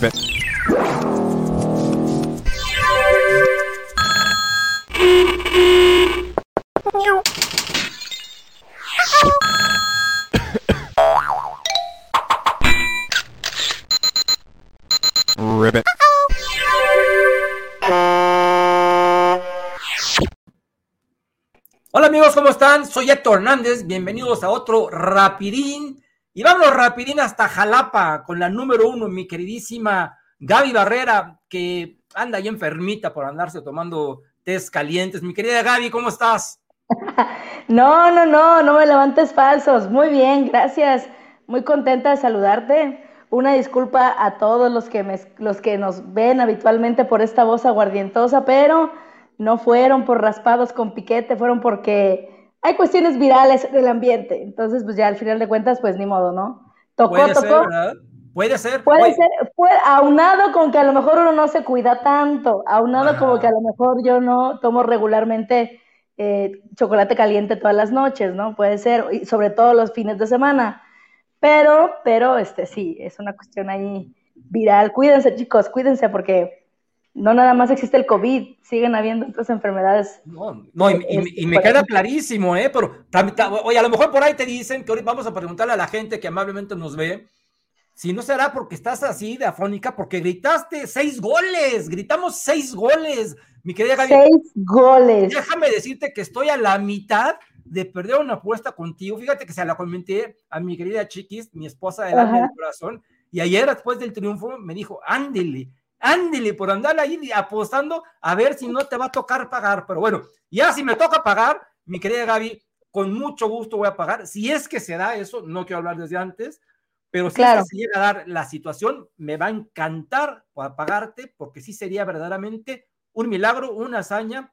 Ribbit. Hola amigos, ¿cómo están? Soy Héctor Hernández, bienvenidos a otro Rapidín. Y vámonos Rapidín hasta Jalapa con la número uno, mi queridísima Gaby Barrera, que anda ahí enfermita por andarse tomando tés calientes. Mi querida Gaby, ¿cómo estás? No, no, no, no me levantes falsos. Muy bien, gracias. Muy contenta de saludarte. Una disculpa a todos los que, me- los que nos ven habitualmente por esta voz aguardientosa, pero no fueron por raspados con piquete, fueron porque hay cuestiones virales en el ambiente. Entonces, pues ya al final de cuentas, pues ni modo, ¿no? Tocó, Puede ser, tocó. ¿verdad? Puede ser. Puede Oye, ser, puede, aunado con que a lo mejor uno no se cuida tanto, aunado Ajá. como que a lo mejor yo no tomo regularmente eh, chocolate caliente todas las noches, ¿no? Puede ser, y sobre todo los fines de semana. Pero, pero, este sí, es una cuestión ahí viral. Cuídense, chicos, cuídense porque no nada más existe el COVID, siguen habiendo otras enfermedades. No, no, y, y- y me queda clarísimo, ¿eh? Pero, oye, a lo mejor por ahí te dicen que ahorita vamos a preguntarle a la gente que amablemente nos ve, si no será porque estás así de afónica, porque gritaste seis goles, gritamos seis goles, mi querida Gaby. Seis goles. Déjame decirte que estoy a la mitad de perder una apuesta contigo. Fíjate que se la comenté a mi querida Chiquis, mi esposa del alma del corazón, y ayer después del triunfo me dijo, ándele, ándele por andar ahí apostando a ver si no te va a tocar pagar. Pero bueno, ya si me toca pagar, mi querida Gaby, con mucho gusto voy a pagar. Si es que se da eso, no quiero hablar desde antes, pero si Claro. es que se llega a dar la situación, me va a encantar pagarte, porque sí sería verdaderamente un milagro, una hazaña,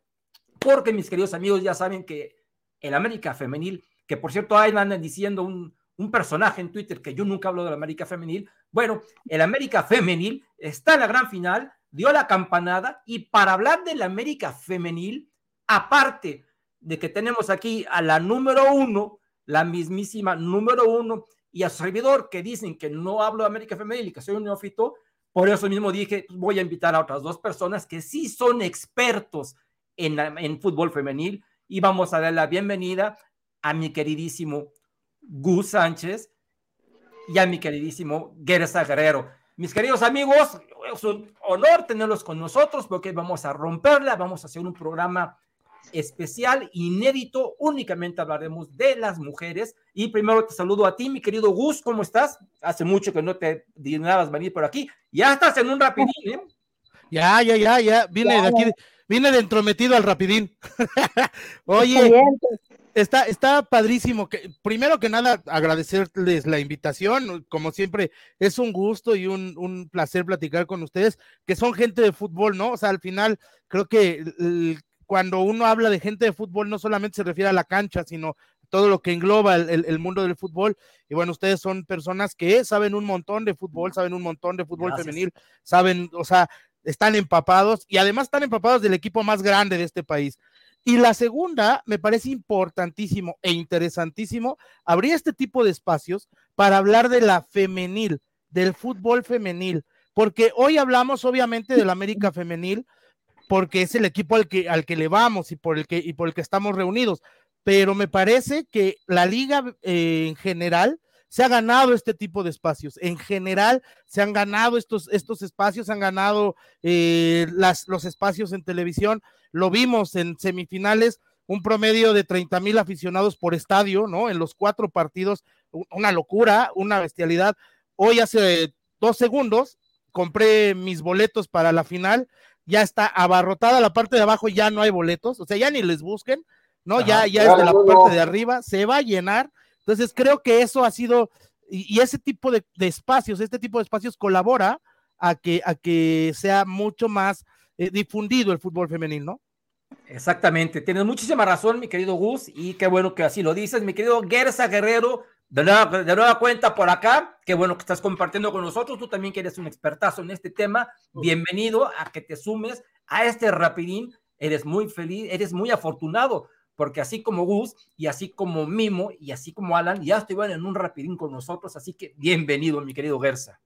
porque mis queridos amigos ya saben que el América Femenil, que por cierto ahí andan diciendo un, un personaje en Twitter que yo nunca hablo del América Femenil, bueno, el América Femenil está en la gran final, dio la campanada y para hablar del América Femenil, aparte de que tenemos aquí a la número uno, la mismísima número uno, y a su servidor que dicen que no hablo de América Femenil y que soy un neófito, por eso mismo dije, pues, voy a invitar a otras dos personas que sí son expertos en, la- en fútbol femenil y vamos a dar la bienvenida a mi queridísimo Gus Sánchez y a mi queridísimo Gersa Guerrero. Mis queridos amigos, es un honor tenerlos con nosotros porque vamos a romperla, vamos a hacer un programa especial, inédito, únicamente hablaremos de las mujeres. Y primero te saludo a ti, mi querido Gus, ¿cómo estás? Hace mucho que no te dignabas venir por aquí. Ya estás en un rapidín, ¿eh? Ya, ya, ya, ya. Vine Ya, de aquí, vine de entrometido al rapidín. Oye. Está, está padrísimo. Que, primero que nada, agradecerles la invitación. Como siempre, es un gusto y un, un placer platicar con ustedes, que son gente de fútbol, ¿no? O sea, al final, creo que el- cuando uno habla de gente de fútbol, no solamente se refiere a la cancha, sino todo lo que engloba el, el- el mundo del fútbol. Y bueno, ustedes son personas que saben un montón de fútbol, saben un montón de fútbol Gracias. femenil, saben, o sea, están empapados y además están empapados del equipo más grande de este país. Y la segunda, me parece importantísimo e interesantísimo, abrir este tipo de espacios para hablar de la femenil, del fútbol femenil, porque hoy hablamos obviamente del América femenil, porque es el equipo al que, al que le vamos y por el que, y por el que estamos reunidos, pero me parece que la liga eh, en general se ha ganado este tipo de espacios. En general, se han ganado estos, estos espacios, se han ganado eh, las, los espacios en televisión. Lo vimos en semifinales, un promedio de 30 mil aficionados por estadio, ¿no? En los cuatro partidos, una locura, una bestialidad. Hoy hace dos segundos compré mis boletos para la final, ya está abarrotada la parte de abajo, ya no hay boletos, o sea, ya ni les busquen, ¿no? Ajá. Ya, ya es de la parte de arriba, se va a llenar. Entonces creo que eso ha sido, y, y ese tipo de, de espacios, este tipo de espacios colabora a que, a que sea mucho más eh, difundido el fútbol femenil, ¿no? Exactamente, tienes muchísima razón, mi querido Gus, y qué bueno que así lo dices, mi querido Gersa Guerrero, de nueva, de nueva cuenta por acá, qué bueno que estás compartiendo con nosotros, tú también que eres un expertazo en este tema, bienvenido a que te sumes a este rapidín, eres muy feliz, eres muy afortunado, porque así como Gus, y así como Mimo, y así como Alan, ya estuvieron en un rapidín con nosotros, así que bienvenido, mi querido Gersa.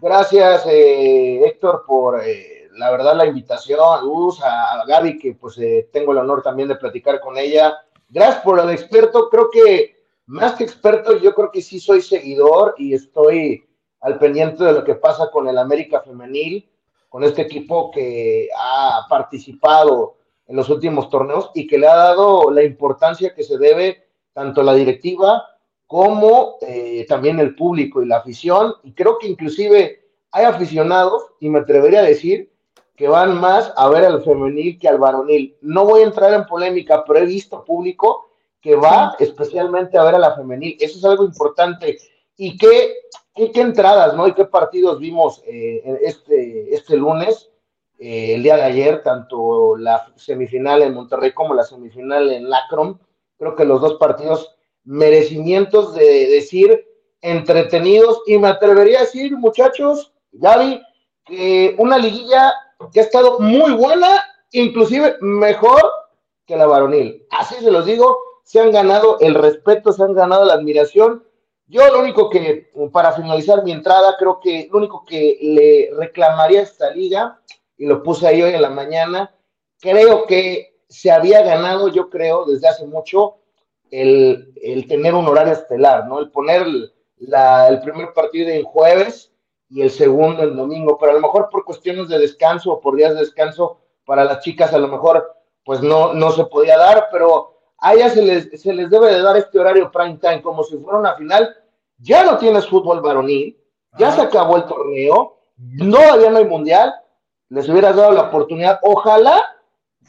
Gracias, eh, Héctor, por eh, la verdad la invitación, a Luz, a, Gaby, que pues eh, tengo el honor también de platicar con ella. Gracias por el experto, creo que más que experto, yo creo que sí soy seguidor y estoy al pendiente de lo que pasa con el América Femenil, con este equipo que ha participado en los últimos torneos y que le ha dado la importancia que se debe tanto la directiva como eh, también el público y la afición. Y creo que inclusive hay aficionados, y me atrevería a decir, que van más a ver al femenil que al varonil. No voy a entrar en polémica, pero he visto público que va especialmente a ver a la femenil. Eso es algo importante. ¿Y qué, qué, entradas, no? ¿Y qué partidos vimos eh, este, este lunes? Eh, el día de ayer, tanto la semifinal en Monterrey como la semifinal en Lacrom. Creo que los dos partidos merecimientos de decir entretenidos y me atrevería a decir, muchachos, Gaby, que una liguilla que ha estado muy buena, inclusive mejor que la varonil. Así se los digo, se han ganado el respeto, se han ganado la admiración. Yo lo único que, para finalizar mi entrada, creo que lo único que le reclamaría a esta liga, y lo puse ahí hoy en la mañana, creo que se había ganado, yo creo, desde hace mucho, el, tener un horario estelar, ¿no? El poner la, el primer partido en jueves y el segundo el domingo, pero a lo mejor por cuestiones de descanso o por días de descanso para las chicas a lo mejor pues no, no se podía dar, pero a ellas se les, se les debe de dar este horario prime time como si fuera una final. Ya no tienes fútbol varonil, ya se acabó el torneo, no, todavía no hay mundial, les hubieras dado la oportunidad. Ojalá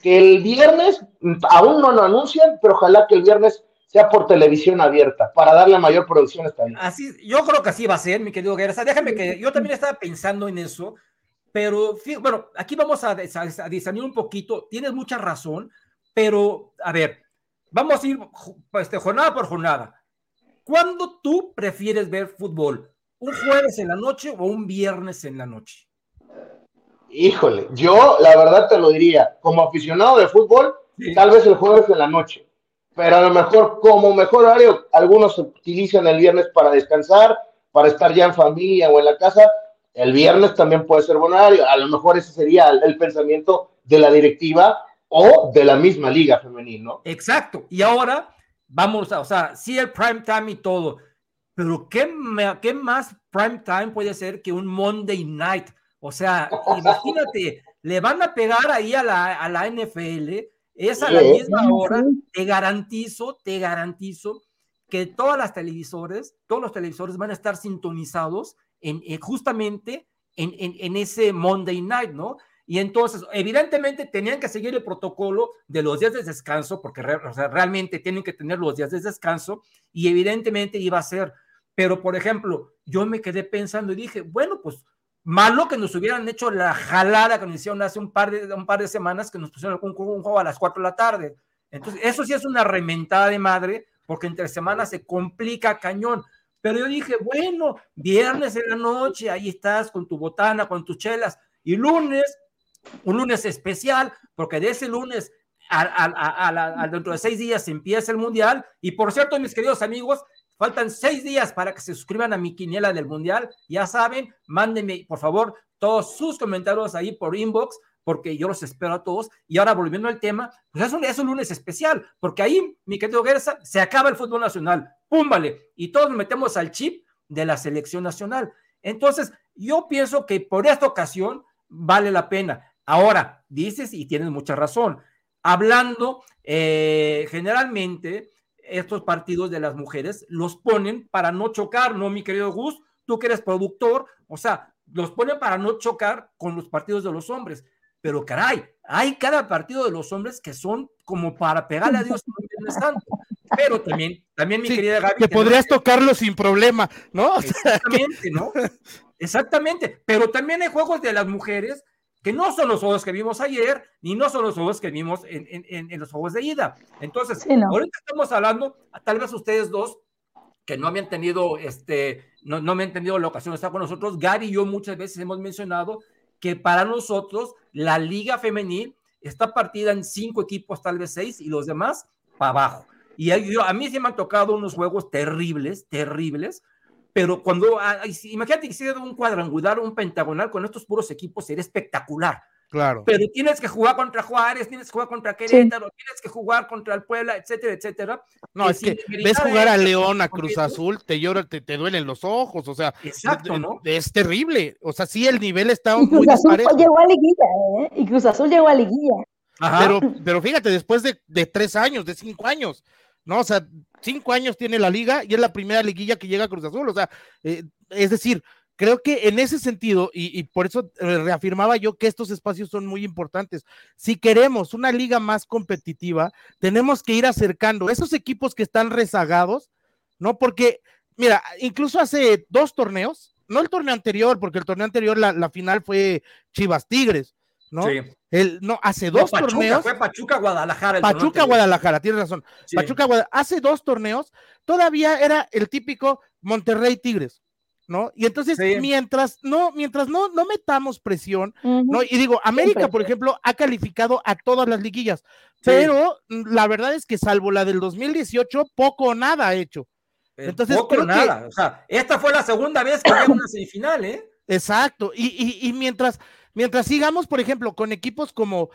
que el viernes, aún no lo anuncian, pero ojalá que el viernes sea por televisión abierta, para darle mayor producción a esta Así, yo creo que así va a ser, mi querido Guerra. Déjame que yo también estaba pensando en eso, pero bueno, aquí vamos a, a, un poquito. Tienes mucha razón, pero a ver, vamos a ir este, jornada por jornada. ¿Cuándo tú prefieres ver fútbol? ¿Un jueves en la noche o un viernes en la noche? Híjole, yo la verdad te lo diría, como aficionado de fútbol, tal vez el jueves en la noche pero a lo mejor como mejor horario, algunos utilizan el viernes para descansar, para estar ya en familia o en la casa. El viernes también puede ser buen horario. A lo mejor ese sería el, pensamiento de la directiva o de la misma liga femenil, ¿no? Exacto. Y ahora vamos a, o sea, sí el prime time y todo, pero ¿qué, qué más prime time puede ser que un Monday night? O sea, imagínate, le van a pegar ahí a la, a la NFL es a la misma hora, te garantizo, te garantizo que todas las televisores, todos los televisores van a estar sintonizados en, eh, justamente en, en, ese Monday night, ¿no? Y entonces, evidentemente, tenían que seguir el protocolo de los días de descanso, porque realmente tienen que tener los días de descanso, y evidentemente iba a ser. Pero, por ejemplo, yo me quedé pensando y dije, bueno, pues Malo que nos hubieran hecho la jalada que nos hicieron hace un par de, semanas que nos pusieron un, un juego a las 4 de la tarde. Entonces, eso sí es una rementada de madre, porque entre semanas se complica cañón. Pero yo dije, bueno, viernes en la noche, ahí estás con tu botana, con tus chelas, y lunes, un lunes especial, porque de ese lunes a, dentro de seis días empieza el mundial. Y por cierto, mis queridos amigos, Faltan seis días para que se suscriban a mi quiniela del Mundial. Ya saben, mándenme, por favor, todos sus comentarios ahí por inbox, porque yo los espero a todos. Y ahora, volviendo al tema, pues es un, es un lunes especial, porque ahí, mi querido Gersa, se acaba el fútbol nacional. ¡Púmbale! Y todos nos metemos al chip de la selección nacional. Entonces, yo pienso que por esta ocasión vale la pena. Ahora, dices, y tienes mucha razón, hablando eh, generalmente estos partidos de las mujeres los ponen para no chocar, ¿no, mi querido Gus? Tú que eres productor, o sea, los ponen para no chocar con los partidos de los hombres. Pero caray, hay cada partido de los hombres que son como para pegarle a Dios. Pero también, también mi querida Gaby. Que podrías tocarlo sin problema, ¿no? Exactamente, ¿no? Exactamente. Pero también hay juegos de las mujeres que no son los juegos que vimos ayer, ni no son los juegos que vimos en, en, los juegos de ida. Entonces, ahorita estamos hablando, tal vez ustedes dos, que no habían tenido, este, no, no me han tenido la ocasión de estar con nosotros, Gary y yo muchas veces hemos mencionado que para nosotros la liga femenil está partida en cinco equipos, tal vez seis, y los demás para abajo. Y a mí se me han tocado unos juegos terribles, terribles, pero cuando, ah, imagínate que hiciera un cuadrangular, un pentagonal con estos puros equipos, sería espectacular. Claro. Pero tienes que jugar contra Juárez, tienes que jugar contra Querétaro, tienes que jugar contra el Puebla, etcétera, etcétera. No, es que ves jugar a León, a Cruz Azul, te llora, te, te, duelen los ojos, o sea, Exacto, ¿no? es terrible. O sea, sí, el nivel está y Cruz muy Azul llegó a liguilla, ¿eh? Y Cruz Azul llegó a liguilla. Pero, pero fíjate, después de, de tres años, de cinco años, ¿no? O sea, cinco años tiene la liga y es la primera liguilla que llega a Cruz Azul. O sea, eh, es decir, creo que en ese sentido, y, por eso reafirmaba yo que estos espacios son muy importantes. Si queremos una liga más competitiva, tenemos que ir acercando esos equipos que están rezagados, ¿no? Porque, mira, incluso hace dos torneos, no el torneo anterior, porque el torneo anterior, la final fue Chivas Tigres, ¿no? Sí. El, no, hace dos no, Pachuca, torneos. Fue Pachuca Guadalajara. Pachuca Guadalajara, tienes razón. Sí. Pachuca Guadalajara. Hace dos torneos todavía era el típico Monterrey Tigres. ¿No? Y entonces, sí. mientras no, mientras no, no metamos presión, uh -huh. ¿no? Y digo, América, Siempre. por ejemplo, ha calificado a todas las liguillas, sí. pero la verdad es que salvo la del 2018, poco o nada ha hecho. Entonces, poco o nada. Que... O sea, esta fue la segunda vez que llega una semifinal, ¿eh? Exacto. Y, y, y mientras, mientras sigamos, por ejemplo, con equipos como,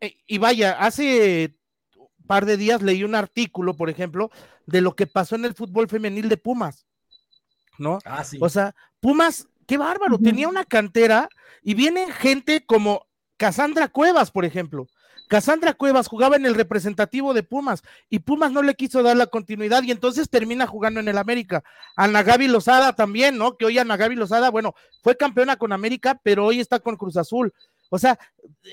eh, y vaya, hace un par de días leí un artículo, por ejemplo, de lo que pasó en el fútbol femenil de Pumas, ¿no? Ah, sí. O sea, Pumas, qué bárbaro, uh -huh. tenía una cantera y viene gente como Cassandra Cuevas, por ejemplo. Cassandra Cuevas jugaba en el representativo de Pumas y Pumas no le quiso dar la continuidad y entonces termina jugando en el América. Ana Gaby Lozada también, ¿no? Que hoy Ana Gaby Lozada, bueno, fue campeona con América, pero hoy está con Cruz Azul. O sea,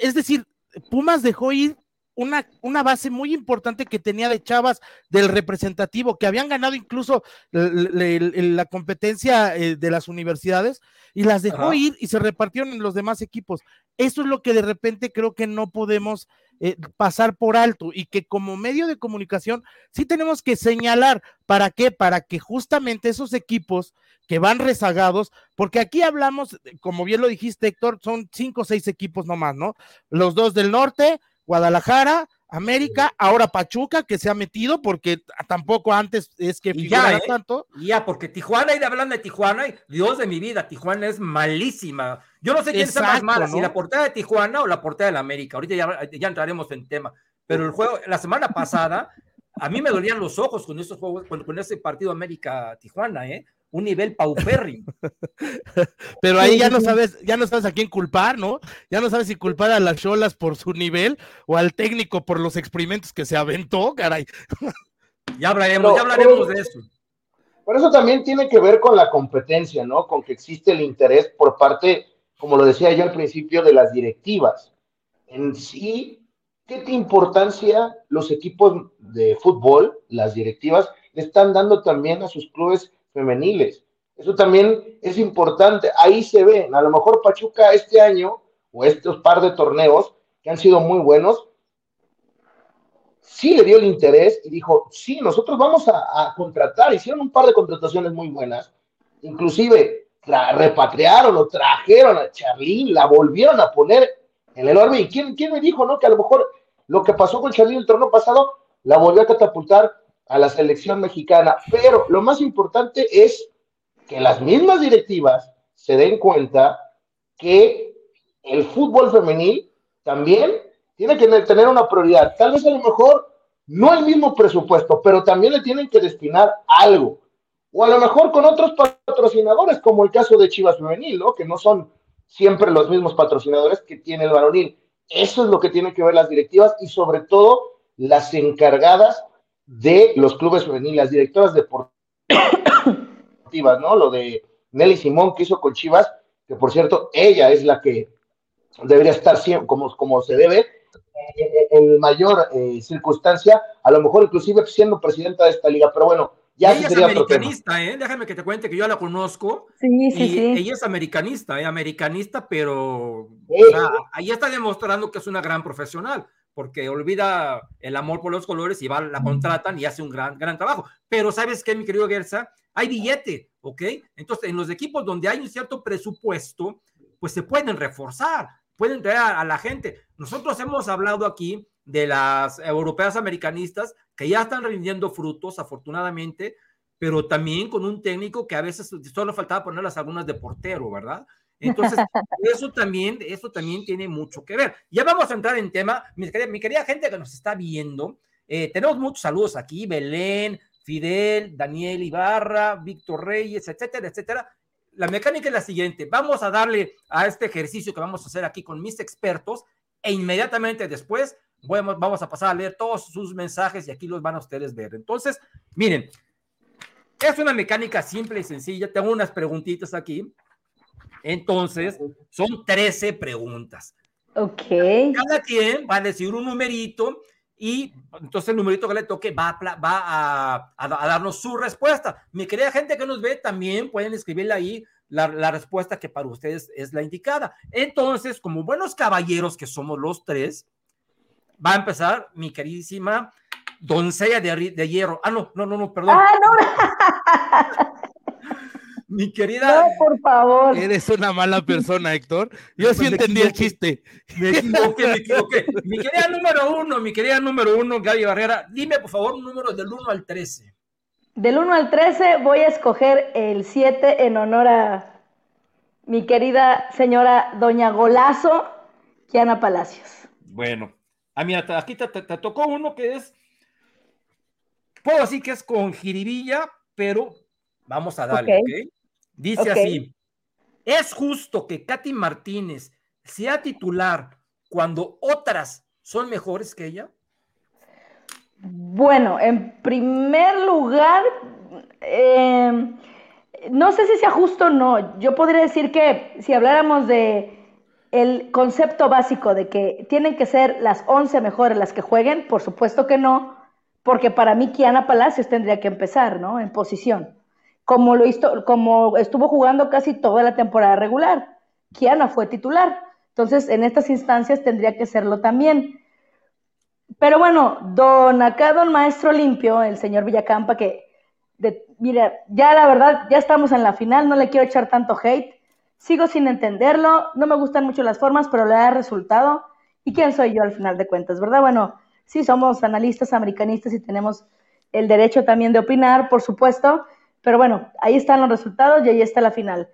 es decir, Pumas dejó ir una, una, base muy importante que tenía de chavas del representativo, que habían ganado incluso la, la competencia eh, de las universidades y las dejó Ajá. ir y se repartieron en los demás equipos. Eso es lo que de repente creo que no podemos eh, pasar por alto y que como medio de comunicación sí tenemos que señalar para qué, para que justamente esos equipos que van rezagados, porque aquí hablamos, como bien lo dijiste Héctor, son cinco o seis equipos nomás, ¿no? Los dos del norte, Guadalajara, América, ahora Pachuca, que se ha metido, porque tampoco antes es que figurara ya, ¿eh? tanto. Ya, porque Tijuana, y hablando de Tijuana, Dios de mi vida, Tijuana es malísima. Yo no sé quién Exacto, está más mala, ¿no? si la portada de Tijuana o la portada de la América. Ahorita ya, ya entraremos en tema. Pero el juego, la semana pasada, a mí me dolían los ojos con esos juegos, con, con ese partido América-Tijuana, ¿eh? Un nivel paupérrimo. Pero ahí ya no sabes, ya no sabes a quién culpar, ¿no? Ya no sabes si culpar a las cholas por su nivel o al técnico por los experimentos que se aventó, caray. Ya hablaremos, no, ya hablaremos de eso. Por eso también tiene que ver con la competencia, ¿no? Con que existe el interés por parte, como lo decía yo al principio, de las directivas. En sí, ¿qué importancia los equipos de fútbol, las directivas, le están dando también a sus clubes femeniles. Eso también es importante. Ahí se ve, a lo mejor Pachuca este año, o estos par de torneos, que han sido muy buenos, sí le dio el interés y dijo, sí, nosotros vamos a, a contratar. Hicieron un par de contrataciones muy buenas. Inclusive la repatriaron o trajeron a Charlín, la volvieron a poner en el orden. ¿Y quién, quién me dijo, no? Que a lo mejor lo que pasó con Charlín el torneo pasado la volvió a catapultar a la selección mexicana, pero lo más importante es que las mismas directivas se den cuenta que el fútbol femenil también tiene que tener una prioridad. Tal vez a lo mejor no el mismo presupuesto, pero también le tienen que destinar algo. O a lo mejor con otros patrocinadores, como el caso de Chivas Femenil, ¿no? que no son siempre los mismos patrocinadores que tiene el varonil. Eso es lo que tienen que ver las directivas y sobre todo las encargadas de los clubes femeniles, las directoras deportivas, ¿no? Lo de Nelly Simón que hizo con Chivas, que por cierto, ella es la que debería estar siempre, como, como se debe, en mayor eh, circunstancia, a lo mejor inclusive siendo presidenta de esta liga, pero bueno, ya ella es americanista, ¿eh? Déjame que te cuente que yo la conozco. Sí, sí, y sí. Ella es americanista, ¿eh? Americanista, pero sí. o sea, ahí está demostrando que es una gran profesional porque olvida el amor por los colores y va, la contratan y hace un gran, gran trabajo. Pero ¿sabes qué, mi querido Gersa? Hay billete, ¿ok? Entonces, en los equipos donde hay un cierto presupuesto, pues se pueden reforzar, pueden traer a, a la gente. Nosotros hemos hablado aquí de las europeas americanistas que ya están rindiendo frutos, afortunadamente, pero también con un técnico que a veces solo faltaba poner las algunas de portero, ¿verdad? Entonces, eso también, eso también tiene mucho que ver. Ya vamos a entrar en tema, mi querida, mi querida gente que nos está viendo, eh, tenemos muchos saludos aquí, Belén, Fidel, Daniel Ibarra, Víctor Reyes, etcétera, etcétera. La mecánica es la siguiente, vamos a darle a este ejercicio que vamos a hacer aquí con mis expertos e inmediatamente después vamos a pasar a leer todos sus mensajes y aquí los van a ustedes ver. Entonces, miren, es una mecánica simple y sencilla. Tengo unas preguntitas aquí. Entonces, son 13 preguntas. Ok. Cada quien va a decir un numerito y entonces el numerito que le toque va, a, va a, darnos su respuesta. Mi querida gente que nos ve, también pueden escribirle ahí la, la, respuesta que para ustedes es la indicada. Entonces, como buenos caballeros que somos los tres, va a empezar mi queridísima doncella de, de hierro. Ah, no, no, no, no, perdón. Ah, no. mi querida. No, por favor. Eres una mala persona, Héctor. Yo sí entendí el chiste. Me equivoqué, me equivoqué. Mi querida número uno, mi querida número uno, Gaby Barrera, dime por favor un número del 1 al 13. Del 1 al 13 voy a escoger el 7 en honor a mi querida señora Doña Golazo, Kiana Palacios. Bueno, Ah, mira, aquí te, tocó uno que es, puedo decir que es con jiribilla, pero vamos a darle, ¿ok? Dice así, ¿es justo que Katy Martínez sea titular cuando otras son mejores que ella? Bueno, en primer lugar, em, no sé si sea justo o no. Yo podría decir que si habláramos de el concepto básico de que tienen que ser las 11 mejores las que jueguen, por supuesto que no, porque para mí Kiana Palacios tendría que empezar, ¿no? En posición. Como, lo hizo, como estuvo jugando casi toda la temporada regular. Kiana fue titular. Entonces, en estas instancias tendría que serlo también. Pero bueno, don acá, don maestro limpio, el señor Villacampa, que, mira, ya la verdad, ya estamos en la final, no le quiero echar tanto hate, Sigo sin entenderlo, no me gustan mucho las formas, pero le da resultado. ¿Y quién soy yo al final de cuentas, verdad? Bueno, sí somos analistas americanistas y tenemos el derecho también de opinar, por supuesto, pero bueno, ahí están los resultados y ahí está la final.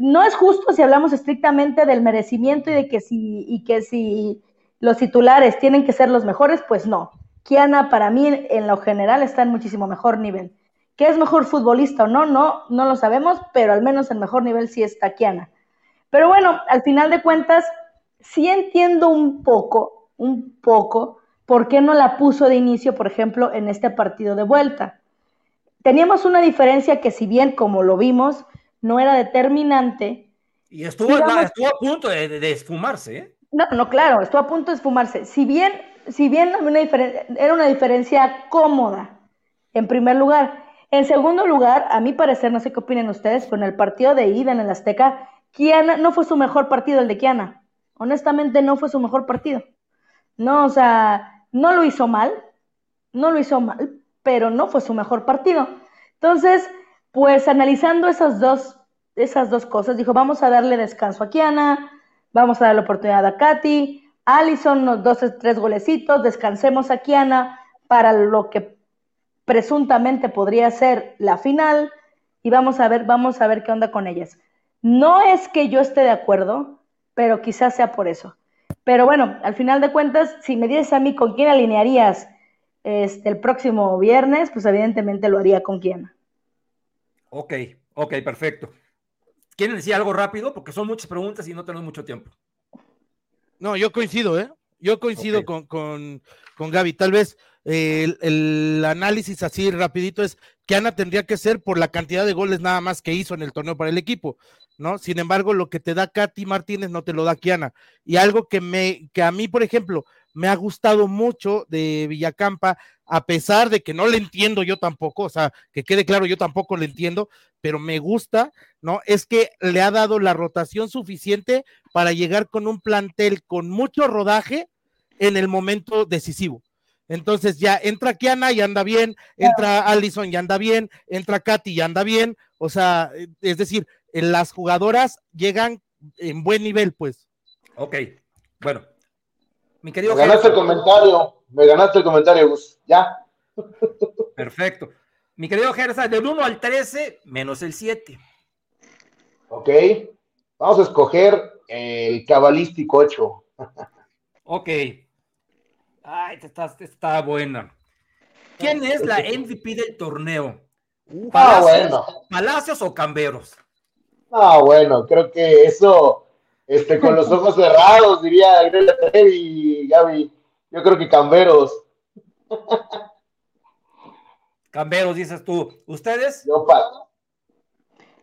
No es justo si hablamos estrictamente del merecimiento y de que si, y que si los titulares tienen que ser los mejores, pues no. Kiana para mí en lo general está en muchísimo mejor nivel. ¿Qué es mejor futbolista o no? No, no lo sabemos, pero al menos el mejor nivel sí está Kiana. Pero bueno, al final de cuentas, sí entiendo un poco, un poco, por qué no la puso de inicio, por ejemplo, en este partido de vuelta. Teníamos una diferencia que si bien, como lo vimos, no era determinante. Y estuvo, estuvo a punto de, esfumarse, ¿eh? No, no, claro, estuvo a punto de esfumarse. Si bien, si bien era una diferencia cómoda, en primer lugar, en segundo lugar, a mi parecer, no sé qué opinen ustedes, pero en el partido de ida en el Azteca, Kiana no fue su mejor partido el de Kiana. Honestamente, no fue su mejor partido. No, o sea, no lo hizo mal, no lo hizo mal, pero no fue su mejor partido. Entonces, pues analizando esas dos, esas dos cosas, dijo, vamos a darle descanso a Kiana, vamos a darle oportunidad a Katy, Allison, unos dos, tres golecitos, descansemos a Kiana para lo que presuntamente podría ser la final y vamos a ver, vamos a ver qué onda con ellas. No es que yo esté de acuerdo, pero quizás sea por eso. Pero bueno, al final de cuentas, si me dices a mí con quién alinearías este, el próximo viernes, pues evidentemente lo haría con quién. Ok, ok, perfecto. ¿Quieren decir algo rápido? Porque son muchas preguntas y no tenemos mucho tiempo. No, yo coincido, ¿eh? Yo coincido con, con, con Gaby. Tal vez el, análisis así rapidito es que Ana tendría que ser por la cantidad de goles nada más que hizo en el torneo para el equipo, ¿no? Sin embargo, lo que te da Katy Martínez no te lo da Kiana. Y algo que me, que a mí, por ejemplo, me ha gustado mucho de Villacampa, a pesar de que no le entiendo yo tampoco, o sea, que quede claro, yo tampoco le entiendo, pero me gusta, ¿no? Es que le ha dado la rotación suficiente para llegar con un plantel con mucho rodaje en el momento decisivo. Entonces ya entra Kiana y anda bien, entra Allison y anda bien, entra Katy y anda bien. O sea, es decir, las jugadoras llegan en buen nivel, pues. Ok, bueno. Mi querido. Me ganaste el comentario, me ganaste el comentario, Gus. Ya. Perfecto. Mi querido Gersa, del 1 al 13, menos el 7. Ok. Vamos a escoger el cabalístico 8. ok. Ay, está, está buena. ¿Quién es la MVP del torneo? Ah, ¿Palacios, bueno. ¿Palacios o Camberos? Ah, bueno, creo que eso, este, con los ojos cerrados, diría Gabriela y Gaby. Yo creo que Camberos. Camberos, dices tú. ¿Ustedes? Yo.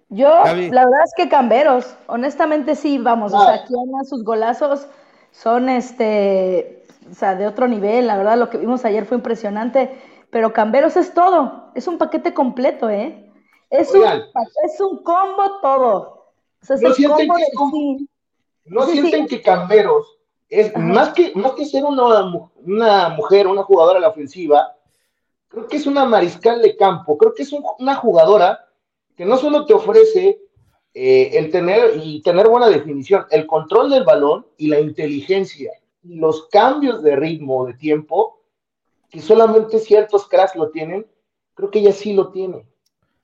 Yo, Gaby. la verdad es que Camberos, honestamente sí, vamos, o Ah. sea, Kiana, sus golazos son este, o sea, de otro nivel, la verdad lo que vimos ayer fue impresionante, pero Camberos es todo, es un paquete completo, ¿eh? Es, un, Oigan. es un combo todo. O sea, es ¿No el combo que es como- fin. ¿No Sí, sí. sienten que Camberos es Ajá. más que, más que ser una, una mujer, una jugadora a la ofensiva? Creo que es una mariscal de campo, creo que es un- una jugadora que no solo te ofrece eh, el tener y tener buena definición, el control del balón y la inteligencia y los cambios de ritmo, de tiempo, que solamente ciertos cracks lo tienen, creo que ella sí lo tiene.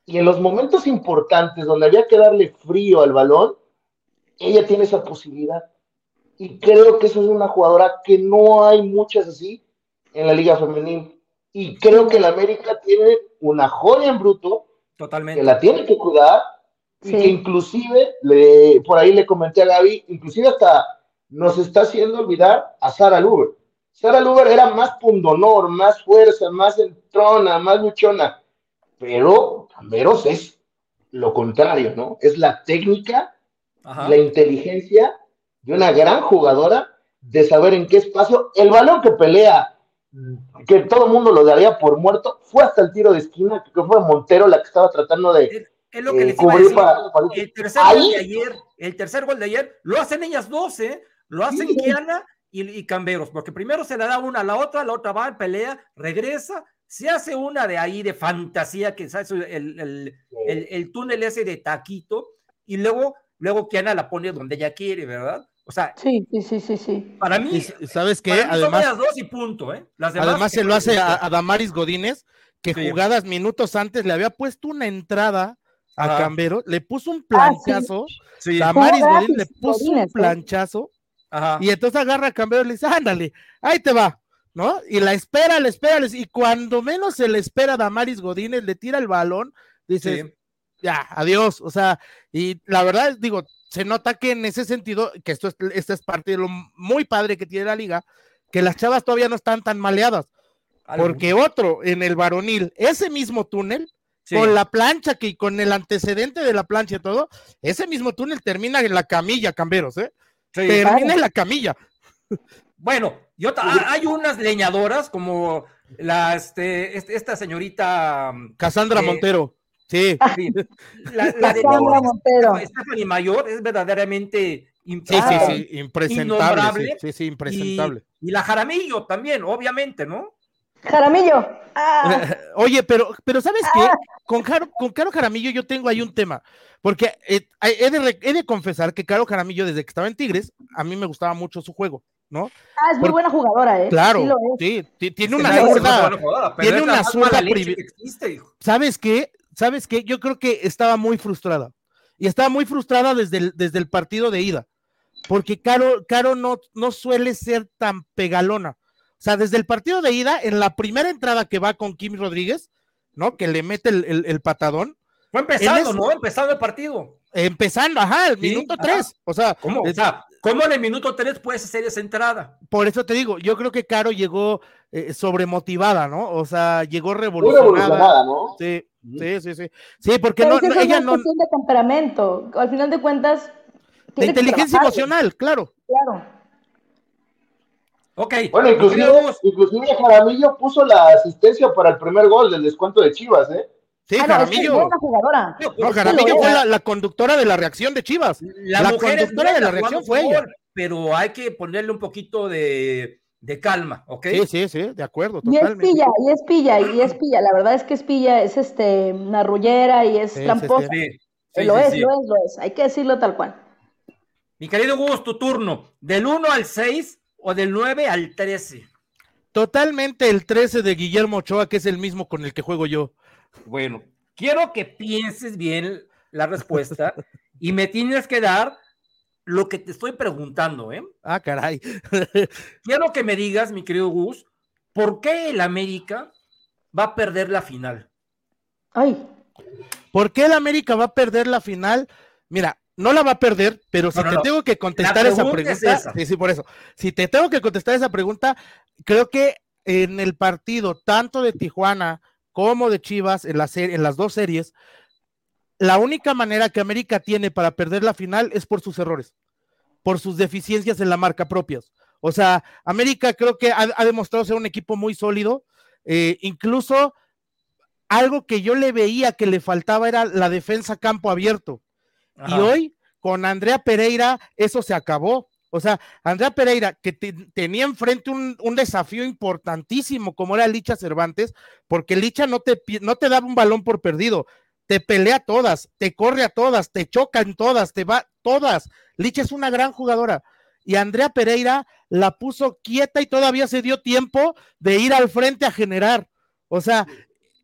Y en los momentos importantes donde había que darle frío al balón, ella tiene esa posibilidad. Y creo que eso es una jugadora que no hay muchas así en la Liga Femenil. Y creo que la América tiene una joya en bruto Totalmente. que la tiene que cuidar y Sí. que inclusive, le, por ahí le comenté a Gaby, inclusive hasta nos está haciendo olvidar a Sara Luber. Sara Luber era más pundonor, más fuerza, más entrona, más luchona, pero Camberos es lo contrario, ¿no? Es la técnica Ajá. la inteligencia de una gran jugadora de saber en qué espacio el balón que pelea, que todo el mundo lo daría por muerto, fue hasta el tiro de esquina, que fue Montero la que estaba tratando de Es lo que eh, les iba a cubrir decir. para, para- El tercer Ahí- gol de ayer, el tercer gol de ayer, lo hacen ellas dos, ¿eh? Lo hacen Sí. Kiana y, y Camberos, porque primero se la da una a la otra, la otra va, pelea, regresa, se hace una de ahí de fantasía, que es el, el, el, el túnel ese de taquito, y luego, luego Kiana la pone donde ella quiere, ¿verdad? O sea, Sí, sí, sí, sí, sí. para mí, ¿Sabes qué? para mí son Además, ellas dos y punto, ¿eh? Las demás, además se lo hace a, a Damaris Godínez, que Sí. jugadas minutos antes le había puesto una entrada a. Cambero, le puso un Ah, sí. planchazo, Sí, Damaris Godínez le puso Godínez, un ¿eh? planchazo, ajá. y entonces agarra a Cambero y le dice, ándale, ahí te va, ¿no? Y la espera, la espera, y cuando menos se le espera a Damaris Godínez, le tira el balón, dice, Sí. Ya, adiós. O sea, y la verdad, digo, se nota que en ese sentido, que esto es, esta es parte de lo muy padre que tiene la liga, que las chavas todavía no están tan maleadas. Algo. Porque otro en el varonil, ese mismo túnel, Sí. con la plancha que con el antecedente de la plancha y todo, ese mismo túnel termina en la camilla, Camberos, ¿eh? Sí. termina en la camilla. Bueno, y otra, ha- hay unas leñadoras como la, este, este- esta señorita, Cassandra Eh, Montero, sí. sí, la, la de Cassandra Montero. Stephanie Mayor es verdaderamente Sí, impresionante. sí, sí, impresentable. Sí, sí, sí, Y, impresentable. y la Jaramillo también, obviamente, ¿no? Jaramillo. Ah, Oye, pero, pero ¿sabes qué? Con, Jaro- con Caro Jaramillo yo tengo ahí un tema, porque eh, he, de, he de confesar que Caro Jaramillo desde que estaba en Tigres, a mí me gustaba mucho su juego, ¿no? ah, es muy buena jugadora, ¿eh? Claro, Sí lo es. sí, ti- tiene una zurda, tiene una zurda. ¿sabes qué? ¿Sabes qué? Yo creo que estaba muy frustrada. Y estaba muy frustrada desde el, desde el partido de ida. Porque Caro, Caro no, no suele ser tan pegalona. O sea, desde el partido de ida, en la primera entrada que va con Kim Rodríguez, ¿no? Que le mete el, el- el patadón, Fue empezando, ese- ¿no? Empezando el partido. empezando, ajá, el Sí, minuto ajá. tres. O sea, ¿Cómo? O es- sea, ¿cómo en el minuto 3 puedes hacer esa entrada? por eso te digo, yo creo que Caro llegó eh, sobremotivada, ¿no? O sea, llegó Muy revolucionada. revolucionada, ¿no? Sí, sí, sí, sí. Sí, porque no, es no- ella es no. cuestión de temperamento. Al final de cuentas. De inteligencia emocional, claro. Claro. Ok. Bueno, inclusive, inclusive Jaramillo puso la asistencia para el primer gol del descuento de Chivas, ¿eh? Sí, Ah, no, es que es Jaramillo. jugadora. No, Jaramillo fue la, la conductora de la reacción de Chivas. La, La mujer es conductora de la reacción fue ella. Pero hay que ponerle un poquito de, de calma, ¿ok? Sí, sí, sí, de acuerdo, Y es totalmente. pilla, y es pilla, y es pilla. La verdad es que es pilla, es este una rullera y es Sí, sí, tramposa. Sí, sí, lo sí, es, sí. lo es, lo es. Hay que decirlo tal cual. Mi querido Gus, tu turno. ¿Del 1 al 6 o del 9 al 13? Totalmente el 13 de Guillermo Ochoa, que es el mismo con el que juego yo. Bueno, quiero que pienses bien la respuesta y me tienes que dar lo que te estoy preguntando, ¿eh? Ah, caray. quiero que me digas, mi querido Gus, ¿por qué el América va a perder la final? Ay. ¿Por qué el América va a perder la final? Mira, no la va a perder, pero si No, no, te no. tengo que contestar esa pregunta es pregunta, esa. sí, sí, por eso. Si te tengo que contestar esa pregunta, creo que en el partido, tanto de Tijuana como de Chivas, en, la serie, en las dos series, la única manera que América tiene para perder la final es por sus errores, por sus deficiencias en la marca propias. O sea, América creo que ha, ha demostrado ser un equipo muy sólido, eh, incluso algo que yo le veía que le faltaba era la defensa campo abierto. Y hoy, con Andrea Pereira, eso se acabó. O sea, Andrea Pereira, que te- tenía enfrente un, un desafío importantísimo, como era Licha Cervantes, porque Licha no te, no te daba un balón por perdido, te pelea todas, te corre a todas, te choca en todas, te va todas. Licha es una gran jugadora. Y Andrea Pereira la puso quieta y todavía se dio tiempo de ir al frente a generar. O sea,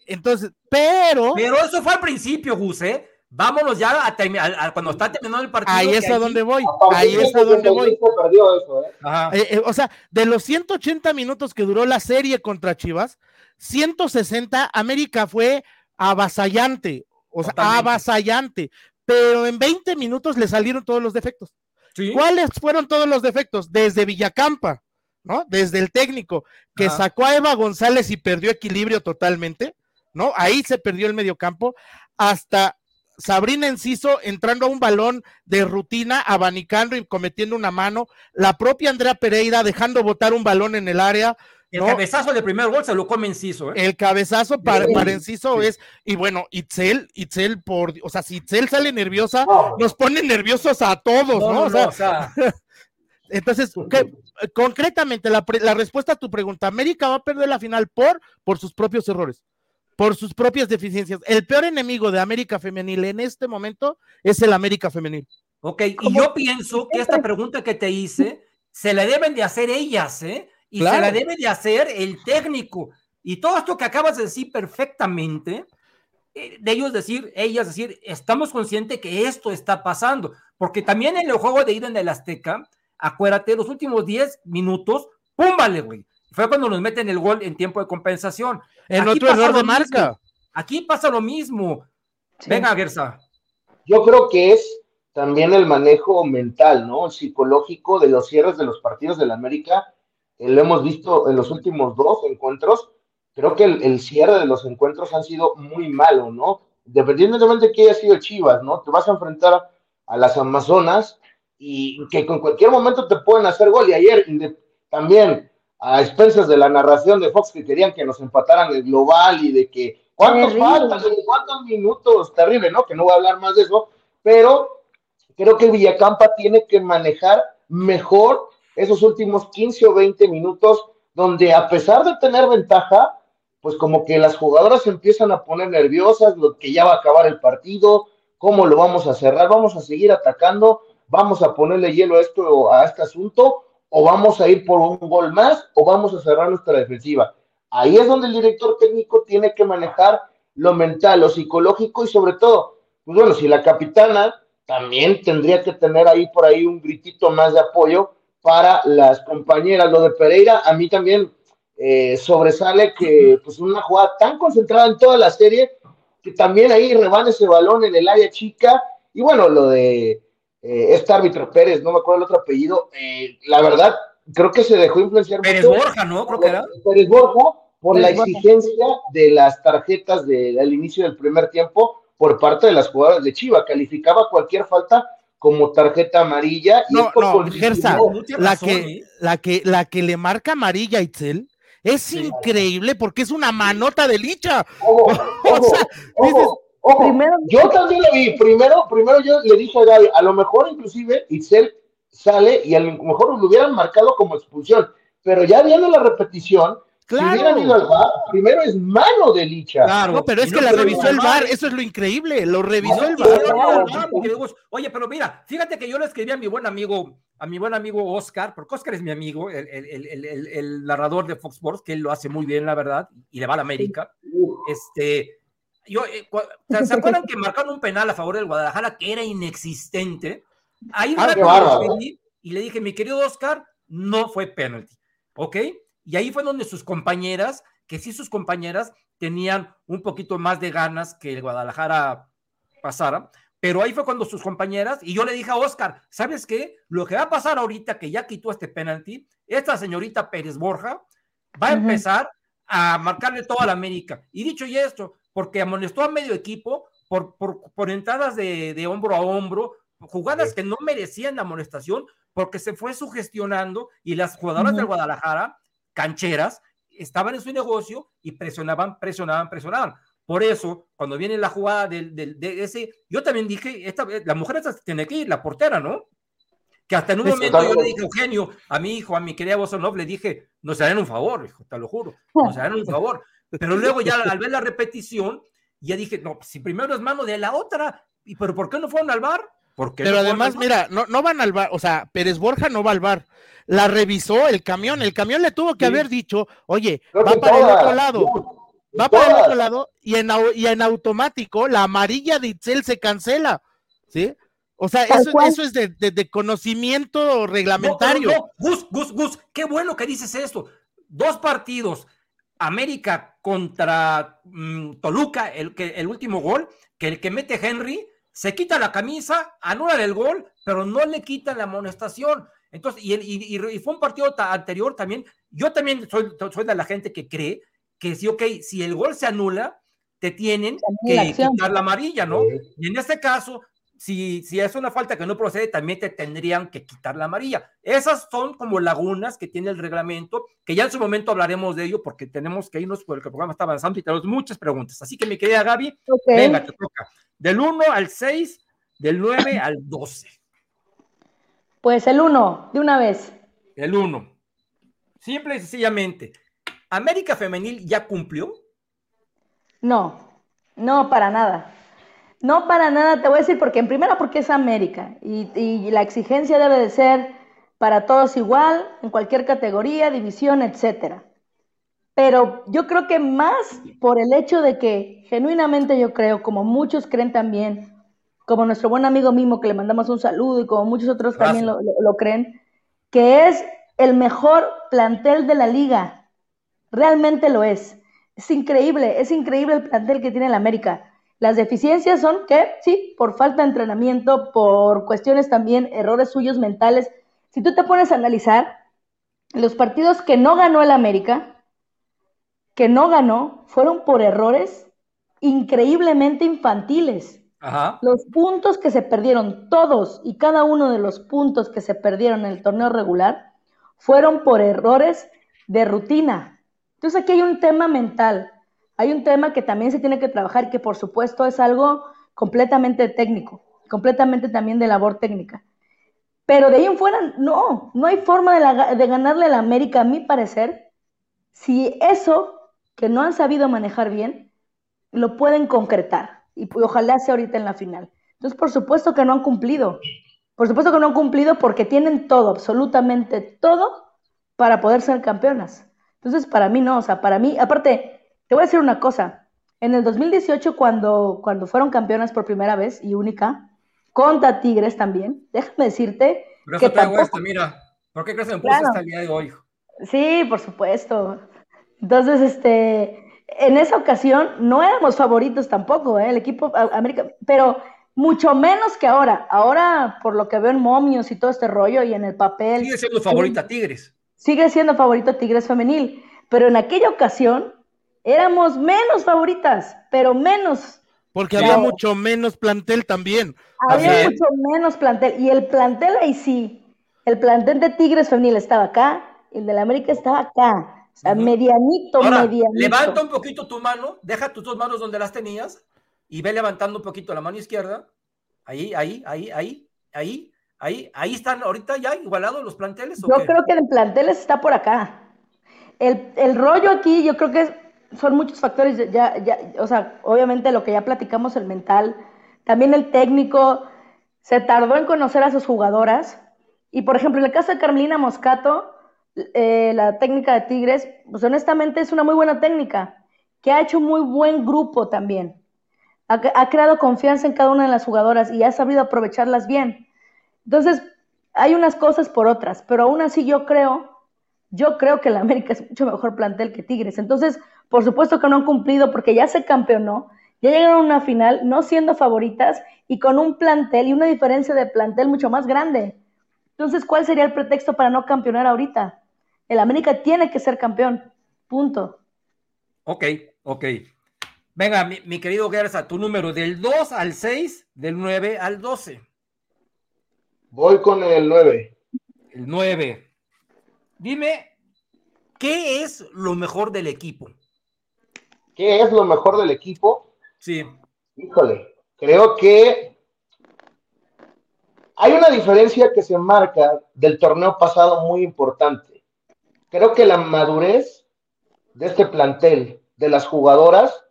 entonces, pero Pero eso fue al principio, Gus, ¿eh? Vámonos ya a, a- a cuando está terminando el partido. ahí es a donde voy. A Ahí de es a donde 76 voy. se perdió eso, ¿eh? Ajá. Eh, eh, o sea, de los 180 minutos que duró la serie contra Chivas, 160 América fue avasallante, o sea, Totalmente. avasallante, pero en 20 minutos le salieron todos los defectos. Sí. ¿Cuáles fueron todos los defectos? Desde Villacampa, ¿no? Desde el técnico que Ajá. sacó a Eva González y perdió equilibrio totalmente, ¿no? Ahí se perdió el mediocampo, hasta Sabrina Enciso entrando a un balón de rutina, abanicando y cometiendo una mano, la propia Andrea Pereira dejando botar un balón en el área, El no. cabezazo del primer gol se lo come Enciso, ¿eh? el cabezazo para, para Enciso sí. es, y bueno, Itzel, Itzel por, o sea, si Itzel sale nerviosa, No, nos pone nerviosos a todos, ¿no? No, no, O sea, no, o sea, entonces, ¿qué- concretamente, la, pre- la respuesta a tu pregunta, América va a perder la final por, por sus propios errores, por sus propias deficiencias. El peor enemigo de América Femenil en este momento es el América Femenil. ok, y yo pienso que esta pregunta que te hice se la deben de hacer ellas, ¿eh? Y se la debe de hacer el técnico. Y todo esto que acabas de decir perfectamente, eh, de ellos decir, ellas decir, estamos conscientes que esto está pasando, porque también en el juego de ida en el Azteca, acuérdate, los últimos 10 minutos, ¡pum! Vale, güey. Fue cuando nos meten el gol en tiempo de compensación. En Aquí otro error de marca. mismo. Aquí pasa lo mismo. Sí. Venga, Gersa. Yo creo que es también el manejo mental, ¿no? Psicológico de los cierres de los partidos del América. Eh, lo hemos visto en los últimos dos encuentros. Creo que el, el cierre de los encuentros han sido muy malo, ¿no? Dependientemente de que haya sido Chivas, ¿no? Te vas a enfrentar a las Amazonas y que con cualquier momento te pueden hacer gol. Y ayer también, a expensas de la narración de Fox, que querían que nos empataran el global y de que cuántos faltan, cuántos minutos, terrible, ¿no? Que no voy a hablar más de eso, pero creo que Villacampa tiene que manejar mejor esos últimos 15 o 20 minutos donde a pesar de tener ventaja, pues como que las jugadoras se empiezan a poner nerviosas, lo que ya va a acabar el partido, cómo lo vamos a cerrar, vamos a seguir atacando, vamos a ponerle hielo a esto a este asunto o vamos a ir por un gol más o vamos a cerrar nuestra defensiva. Ahí es donde el director técnico tiene que manejar lo mental, lo psicológico y sobre todo, pues bueno, si la capitana también tendría que tener ahí por ahí un gritito más de apoyo para las compañeras. Lo de Pereira, a mí también eh, sobresale que pues una jugada tan concentrada en toda la serie, que también ahí rebana ese balón en el área chica. Y bueno, lo de eh, este árbitro Pérez, no me acuerdo el otro apellido, eh, la verdad, creo que se dejó influenciar Pérez mucho Borja, ¿no? Creo que era. Pérez Borja por la Borja. exigencia de las tarjetas de- al inicio del primer tiempo por parte de las jugadoras de Chiva. Calificaba cualquier falta como tarjeta amarilla. Y No, no, Gersa, la razón, que, ¿eh? la que, la que le marca amarilla a Itzel es Sí. increíble porque es una manota de licha. Ojo, O ojo, sea, ojo, dices, ojo. Primero, Yo también lo vi. Primero, primero yo le dije a Gaby, a lo mejor inclusive Itzel sale y a lo mejor lo hubieran marcado como expulsión. Pero ya viendo la repetición, si hubieran ido claro. al VAR, primero es mano de licha. Claro. No, pero es no que la quedó revisó el ¿eh? eso es lo increíble, lo revisó No, el Claro. no, no, Oye, pero mira, fíjate que yo le escribí a mi buen amigo, a mi buen amigo Oscar, porque Oscar es mi amigo, el, el- el- el- narrador de Fox Sports, que él lo hace muy bien, la verdad, y le va a la América. Este, yo, eh, ¿se acuerdan que marcaron un penal a favor del Guadalajara que era inexistente? Ahí ah, y le dije, mi querido Oscar, no fue penalti, ¿ok? Y ahí fue donde sus compañeras, que sí sus compañeras tenían un poquito más de ganas que el Guadalajara pasara, pero ahí fue cuando sus compañeras, y yo le dije a Oscar, ¿sabes qué? Lo que va a pasar ahorita que ya quitó este penalti, esta señorita Pérez Borja va a empezar a marcarle toda la América. Y dicho y esto, porque amonestó a medio equipo por, por, entradas de, hombro a hombro, jugadas que no merecían la amonestación, porque se fue sugestionando y las jugadoras del Guadalajara, cancheras, estaban en su negocio y presionaban, presionaban, presionaban. Por eso, cuando viene la jugada de, ese, yo también dije, esta, la mujer esta tiene que ir, la portera, ¿no? Que hasta en un momento yo le dije, Eugenio, a mi hijo, a mi querida Bosonov, le dije, nos harán un favor, hijo, te lo juro, nos harán un favor. Pero luego ya al ver la repetición, ya dije, no, si primero es mano de la otra, ¿y pero por qué no fueron al bar? Pero además, mira, no, no van al bar, o sea, Pérez Borja no va al bar. La revisó el camión, el camión le tuvo que haber dicho, oye, va para el otro lado, va para el otro lado, y en, y en automático la amarilla de Itzel se cancela, ¿sí? O sea, eso, eso, es de, de, conocimiento reglamentario. No, Gus, Gus, Gus, qué bueno que dices esto. Dos partidos, América contra mm, Toluca, el, que, el último gol, que el que mete Henry, se quita la camisa, anula el gol, pero no le quita la amonestación. Entonces, y, fue un partido anterior también. Yo también soy, soy, de la gente que cree que sí, ok, si el gol se anula, te tienen que quitar la amarilla, ¿no? Y en este caso, si, si es una falta que no procede, también te tendrían que quitar la amarilla. Esas son como lagunas que tiene el reglamento, que ya en su momento hablaremos de ello porque tenemos que irnos porque el programa está avanzando y tenemos muchas preguntas. Así que mi querida Gaby, venga, te toca. Del 1 al 6, del 9 al 12. Pues el 1, de una vez. El 1. Simple y sencillamente. ¿América Femenil ya cumplió? No, no, para nada. No, para nada, te voy a decir porque en primera porque es América y, y la exigencia debe de ser para todos igual, en cualquier categoría, división, etcétera. Pero yo creo que más por el hecho de que genuinamente yo creo, como muchos creen también, como nuestro buen amigo Mimo, que le mandamos un saludo, y como muchos otros también lo, lo, creen, que es el mejor plantel de la liga. Realmente lo es. Es increíble, es increíble el plantel que tiene el América. Las deficiencias son que, sí, por falta de entrenamiento, por cuestiones también, errores suyos mentales. Si tú te pones a analizar los partidos que no ganó el América, que no ganó fueron por errores increíblemente infantiles. Los puntos que se perdieron, todos y cada uno de los puntos que se perdieron en el torneo regular, fueron por errores de rutina. Entonces aquí hay un tema mental, hay un tema que también se tiene que trabajar, que por supuesto es algo completamente técnico, completamente también de labor técnica. Pero de ahí en fuera, no, no hay forma de, de ganarle a la América, a mi parecer, si eso que no han sabido manejar bien, lo pueden concretar. Y ojalá sea ahorita en la final. Entonces, por supuesto que no han cumplido. Por supuesto que no han cumplido porque tienen todo, absolutamente todo, para poder ser campeonas. Entonces, para mí no, o sea, para mí, aparte, te voy a decir una cosa. En el 2018, cuando, cuando fueron campeonas por primera vez y única, contra Tigres también, déjame decirte. Pero que traigo esto, mira. ¿Por qué crees que me puse hasta el día de hoy? Sí, por supuesto. Entonces, este, en esa ocasión no éramos favoritos tampoco, ¿eh? el equipo América, pero mucho menos que ahora. Ahora, por lo que veo en momios y todo este rollo y en el papel. Sigue siendo favorita Tigres. Sigue siendo favorito Tigres femenil, pero en aquella ocasión éramos menos favoritas, pero menos. Porque había mucho menos plantel también. Había mucho menos plantel. Y el plantel ahí sí, el plantel de Tigres femenil estaba acá, el de la América estaba acá medianito, medianito. Levanta un poquito tu mano, deja tus dos manos donde las tenías y ve levantando un poquito la mano izquierda. Ahí, ahí, ahí, ahí, ahí, ahí, ahí están ahorita ya igualados los planteles. yo creo que en planteles está por acá. El, rollo aquí, yo creo que son muchos factores, ya, ya, o sea, obviamente lo que ya platicamos, el mental, también el técnico, se tardó en conocer a sus jugadoras. Y por ejemplo, en el caso de Carmelina Moscato, eh, la técnica de Tigres, pues honestamente es una muy buena técnica, que ha hecho muy buen grupo también. ha, creado confianza en cada una de las jugadoras y ha sabido aprovecharlas bien. Entonces, hay unas cosas por otras, pero aún así yo creo, yo creo que la América es mucho mejor plantel que Tigres. Entonces, por supuesto que no han cumplido porque ya se campeonó, ya llegaron a una final no siendo favoritas y con un plantel y una diferencia de plantel mucho más grande. Entonces, ¿cuál sería el pretexto para no campeonar ahorita? El América tiene que ser campeón. Punto. Ok, ok. Venga, mi, querido Gersa, tu número del 2 al 6, del 9 al 12. Voy con el 9. El 9. Dime, ¿qué es lo mejor del equipo? ¿Qué es lo mejor del equipo? Sí. Híjole, creo que hay una diferencia que se marca del torneo pasado muy importante. Creo que la madurez de este plantel, de las jugadoras,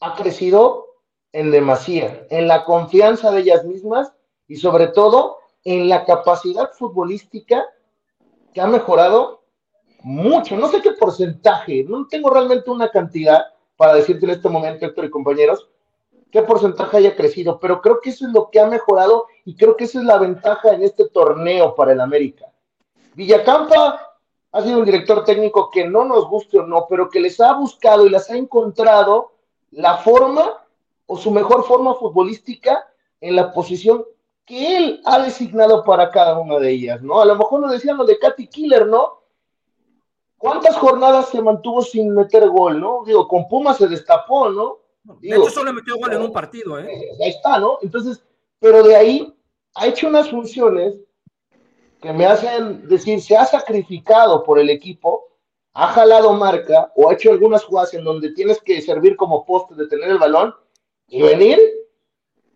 ha crecido en demasía, en la confianza de ellas mismas y sobre todo en la capacidad futbolística que ha mejorado mucho. No sé qué porcentaje, no tengo realmente una cantidad para decirte en este momento, Héctor y compañeros, qué porcentaje haya crecido, pero creo que eso es lo que ha mejorado y creo que esa es la ventaja en este torneo para el América. Villacampa ha sido un director técnico que no nos guste o no, pero que les ha buscado y las ha encontrado la forma o su mejor forma futbolística en la posición que él ha designado para cada una de ellas, ¿no? A lo mejor nos decían lo de Katy Killer, ¿no? ¿Cuántas jornadas se mantuvo sin meter gol, no? Digo, con Puma se destapó, ¿no? Digo, de hecho, solo metió gol en un partido, ¿eh? Ahí está, ¿no? Entonces, pero de ahí ha hecho unas funciones que me hacen decir, se ha sacrificado por el equipo ha jalado marca o ha hecho algunas jugadas en donde tienes que servir como poste de tener el balón y venir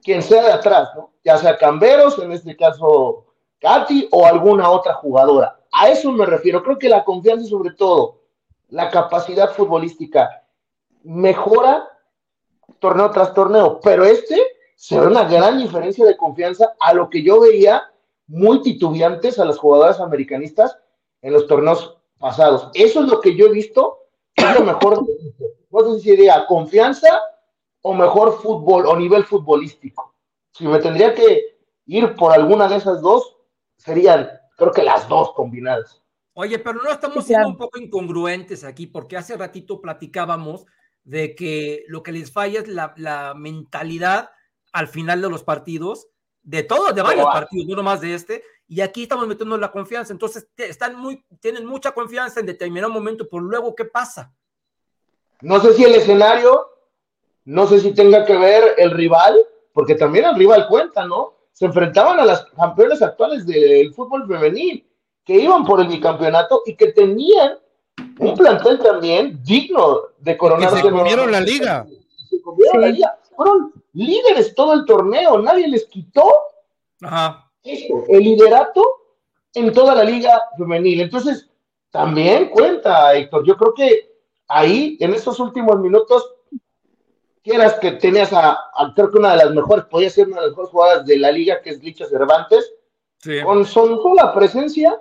quien sea de atrás, ¿no? Ya sea Camberos, en este caso Katy o alguna otra jugadora. A eso me refiero. Creo que la confianza sobre todo la capacidad futbolística mejora torneo tras torneo, pero este se ve una gran diferencia de confianza a lo que yo veía muy titubeantes a las jugadoras americanistas en los torneos pasados. Eso es lo que yo he visto, es lo mejor, no sé si sería confianza o mejor fútbol o nivel futbolístico. Si me tendría que ir por alguna de esas dos, serían, creo que las dos combinadas. Oye, pero no estamos siendo un poco incongruentes aquí, porque hace ratito platicábamos de que lo que les falla es la, la mentalidad al final de los partidos, de todos, de varios partidos, no nomás de este, y aquí estamos metiendo la confianza. Entonces, están muy, tienen mucha confianza en determinado momento, por luego, ¿qué pasa? No sé si el escenario, no sé si tenga que ver el rival, porque también el rival cuenta, ¿no? Se enfrentaban a las campeones actuales del fútbol femenil, que iban por el bicampeonato y que tenían un plantel también digno de coronar. se comieron la liga. Se comieron la liga. Fueron líderes todo el torneo, nadie les quitó Ajá el liderato en toda la liga femenil. Entonces, también cuenta, Héctor. Yo creo que ahí, en estos últimos minutos, quieras que tenías a, creo que una de las mejores, podía ser una de las mejores jugadas de la liga, que es Licha Cervantes, con sola presencia,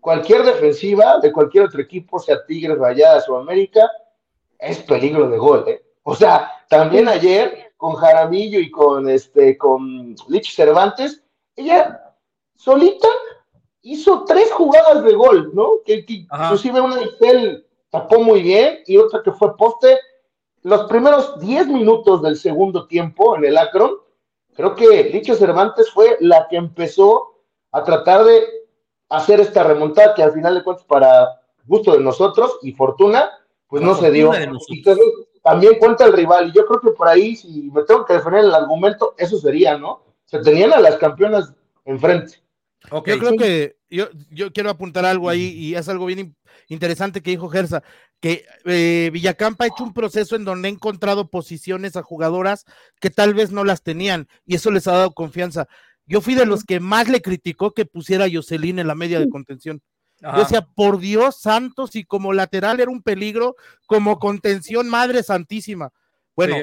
cualquier defensiva de cualquier otro equipo, sea Tigres, Rayadas o América, es peligro de gol, ¿eh? O sea, también ayer con Jaramillo y con este con Lich Cervantes, ella solita hizo tres jugadas de gol, ¿no? Que, inclusive una de él tapó muy bien y otra que fue poste. Los primeros diez minutos del segundo tiempo en el Akron, creo que Licha Cervantes fue la que empezó a tratar de hacer esta remontada que al final de cuentas para gusto de nosotros y fortuna, pues no se dio. también cuenta el rival y yo creo que por ahí si me tengo que defender el argumento, eso sería, ¿no? se tenían a las campeonas enfrente. yo creo que yo, yo quiero apuntar algo ahí y es algo bien interesante que dijo Gersa, que eh, Villacampa ha hecho un proceso en donde ha encontrado posiciones a jugadoras que tal vez no las tenían y eso les ha dado confianza. Yo fui de los que más le criticó que pusiera a Jocelyn en la media de contención. Yo decía, por Dios santos, y como lateral era un peligro, como contención, madre santísima. Bueno,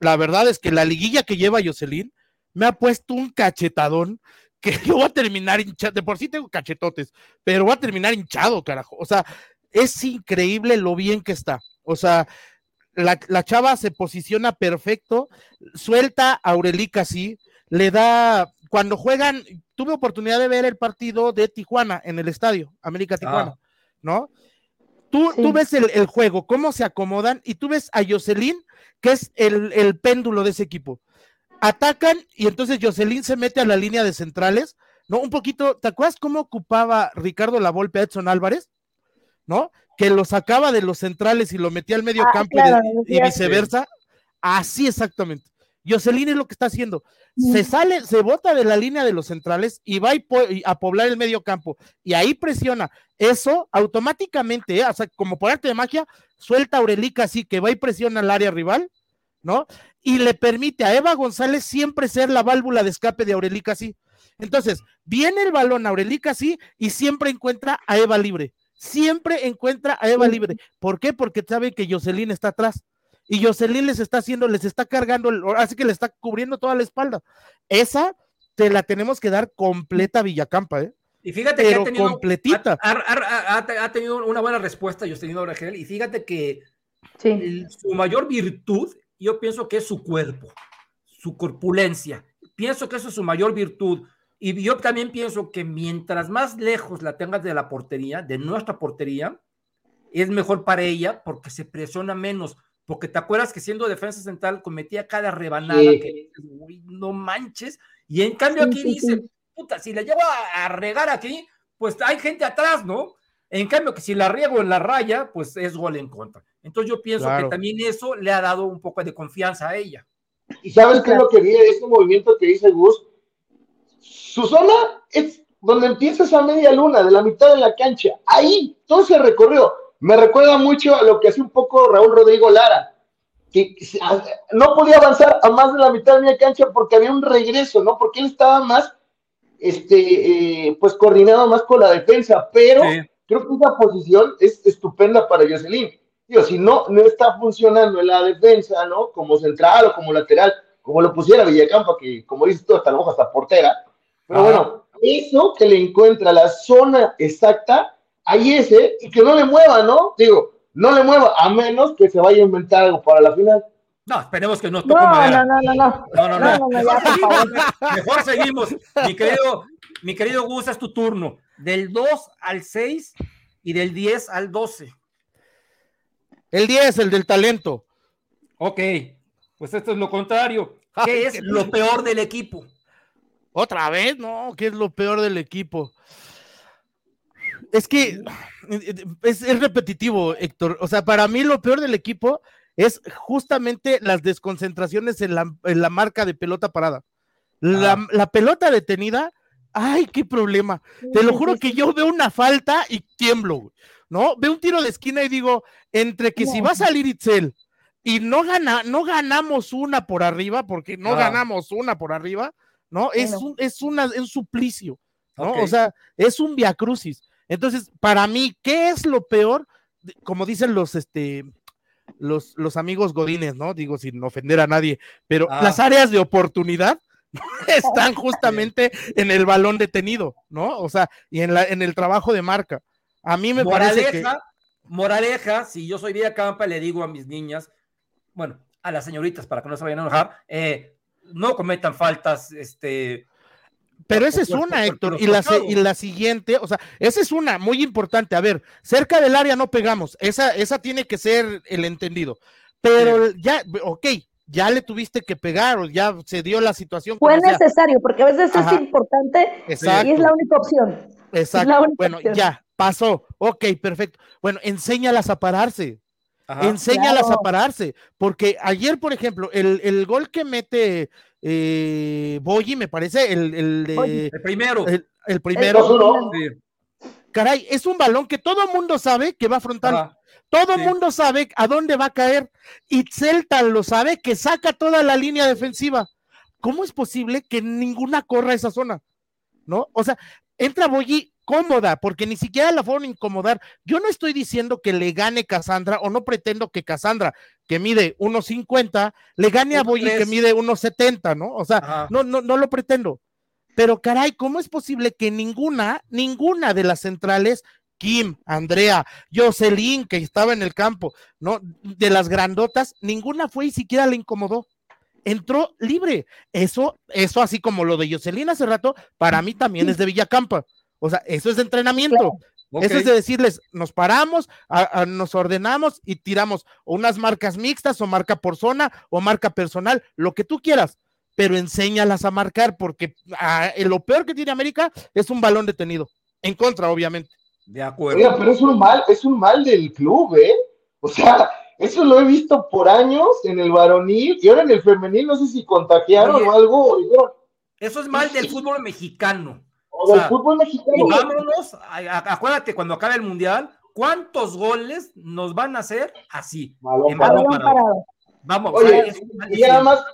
la verdad es que la liguilla que lleva Jocelyn me ha puesto un cachetadón que yo voy a terminar hinchado. De por sí tengo cachetotes, pero voy a terminar hinchado, carajo. O sea, es increíble lo bien que está. O sea, la, la chava se posiciona perfecto, suelta a Aurelica sí, le da, cuando juegan, tuve oportunidad de ver el partido de Tijuana en el estadio, América Tijuana, Ah. ¿no? Tú, Sí. tú ves el, el juego, cómo se acomodan, y tú ves a Jocelyn, que es el, el péndulo de ese equipo. Atacan y entonces Jocelyn se mete a la línea de centrales, ¿no? Un poquito, ¿te acuerdas cómo ocupaba Ricardo Lavolpe a Edson Álvarez? ¿No? Que lo sacaba de los centrales y lo metía al medio Ah, campo y de- viceversa. Así exactamente. Jocelyn es lo que está haciendo. Se sale, se bota de la línea de los centrales y va a poblar el medio campo. Y ahí presiona. Eso automáticamente, ¿eh? o sea, como por arte de magia, suelta a Aurelica así que va y presiona al área rival, ¿no? Y le permite a Eva González siempre ser la válvula de escape de Aurelica así. Entonces, viene el balón a Aurelica así y siempre encuentra a Eva libre. Siempre encuentra a Eva libre. ¿Por qué? Porque sabe que Jocelyn está atrás. Y Jocelyn les está haciendo, les está cargando, así que le está cubriendo toda la espalda. Esa te la tenemos que dar completa a Villacampa, ¿eh? Y fíjate que ha tenido, completita. ha, ha- ha- ha tenido una buena respuesta Rangel, y fíjate que Sí. el- su mayor virtud, yo pienso que es su cuerpo, su corpulencia. Pienso que eso es su mayor virtud. Y yo también pienso que mientras más lejos la tengas de la portería, de nuestra portería, es mejor para ella porque se presiona menos. Porque te acuerdas que siendo defensa central cometía cada rebanada Sí. que "Uy, no manches. Y en cambio aquí sí, dice, sí. puta, si la llevo a, a regar aquí, pues hay gente atrás, ¿no? En cambio, que si la riego en la raya, pues es gol en contra. Entonces yo pienso Claro. que también eso le ha dado un poco de confianza a ella. Y sabes qué es lo que vi de este movimiento que dice Gus. Su zona es donde empieza esa media luna, de la mitad de la cancha. Ahí, todo se recorrió. Me recuerda mucho a lo que hace un poco Raúl Rodrigo Lara, que no podía avanzar a más de la mitad de media cancha porque había un regreso, ¿no? Porque él estaba más, este, eh, pues coordinado más con la defensa, pero creo que esa posición es estupenda para Jocelyn. Digo, si no, no está funcionando en la defensa, ¿no? Como central o como lateral, como lo pusiera Villacampa, que como dices tú, hasta la hoja hasta portera. Pero Ajá. bueno, eso que le encuentra la zona exacta, ahí ese, y que no le mueva, ¿no? Digo, no le mueva, a menos que se vaya a inventar algo para la final. No, esperemos que no No, toque no, madera. no, no, no. No, no, no. No, no, no, Mejor seguimos, mejor seguimos. Mi querido, mi querido Gus, es tu turno. Del 2 al 6 y del 10 al 12. El 10, el del talento. Ok, pues esto es lo contrario. ¿Qué es qué lo peor del equipo? Otra vez, no, que es lo peor del equipo. Es que es, es repetitivo, Héctor. O sea, para mí lo peor del equipo es justamente las desconcentraciones en la, en la marca de pelota parada. La, Ah. la pelota detenida, ay, qué problema. Te lo juro que yo veo una falta y tiemblo, güey, ¿no? Veo un tiro de esquina y digo, entre que si va a salir Itzel y no, gana, no ganamos una por arriba, porque no Ah. ganamos una por arriba, ¿no? Es un, es una, es un suplicio, ¿no? O sea, es un viacrucis. Entonces, para mí, ¿qué es lo peor? Como dicen los, este, los, los amigos godines, ¿no? Digo, sin ofender a nadie, pero Ah. las áreas de oportunidad están justamente en el balón detenido, ¿no? O sea, y en, la, en el trabajo de marca. A mí me parece que... Moraleja, moraleja, si yo soy Villa Campa, le digo a mis niñas, bueno, a las señoritas, para que no se vayan a enojar, eh, no cometan faltas, este, Pero esa es una, Héctor. Y la, y siguiente, o sea, esa es una muy importante. A ver, cerca del área no pegamos. Esa, esa tiene que ser el entendido. Pero ya, ok, ya le tuviste que pegar o ya se dio la situación. Fue sea. necesario, porque a veces Ajá. es importante Exacto. y es la única opción. Exacto. única Bueno, opción. ya, pasó. Ok, perfecto. Bueno, enséñalas a pararse. ajá, enséñalas Claro. a pararse. Porque ayer, por ejemplo, el, el gol que mete eh, Boyi, me parece, el, el de- el primero. el, el primero, caray, es un balón que todo mundo sabe que va frontal. ajá. Todo Sí. mundo sabe a dónde va a caer. Y Celtan lo sabe que saca toda la línea defensiva. ¿Cómo es posible que ninguna corra esa zona? ¿No? O sea, entra Boyi cómoda, porque ni siquiera la fueron a incomodar. Yo no estoy diciendo que le gane Cassandra, o no pretendo que Cassandra, que mide 1.50, le gane a Boyi que mide 1.70, ¿no? O sea, Ajá. no, no, no lo pretendo. Pero caray, ¿cómo es posible que ninguna, ninguna de las centrales Kim, Andrea, Jocelyn, que estaba en el campo, ¿no? De las grandotas, ninguna fue y siquiera le incomodó. Entró libre. Eso, eso así como lo de Jocelyn hace rato, para mí también es de Villacampa. O sea, eso es de entrenamiento. Eso es de decirles, nos paramos, nos ordenamos y tiramos unas marcas mixtas o marca por zona o marca personal, lo que tú quieras, pero enséñalas a marcar porque ah, lo peor que tiene América es un balón detenido, en contra, obviamente. De acuerdo. pero es un mal, es un mal del club, ¿eh? O sea, eso lo he visto por años en el varonil y ahora en el femenil, no sé si contagiaron o algo. Eso es mal del fútbol mexicano. O, del fútbol mexicano. vámonos, acuérdate, cuando acabe el mundial, ¿cuántos goles nos van a hacer así? Vamos, Oye, y nada más,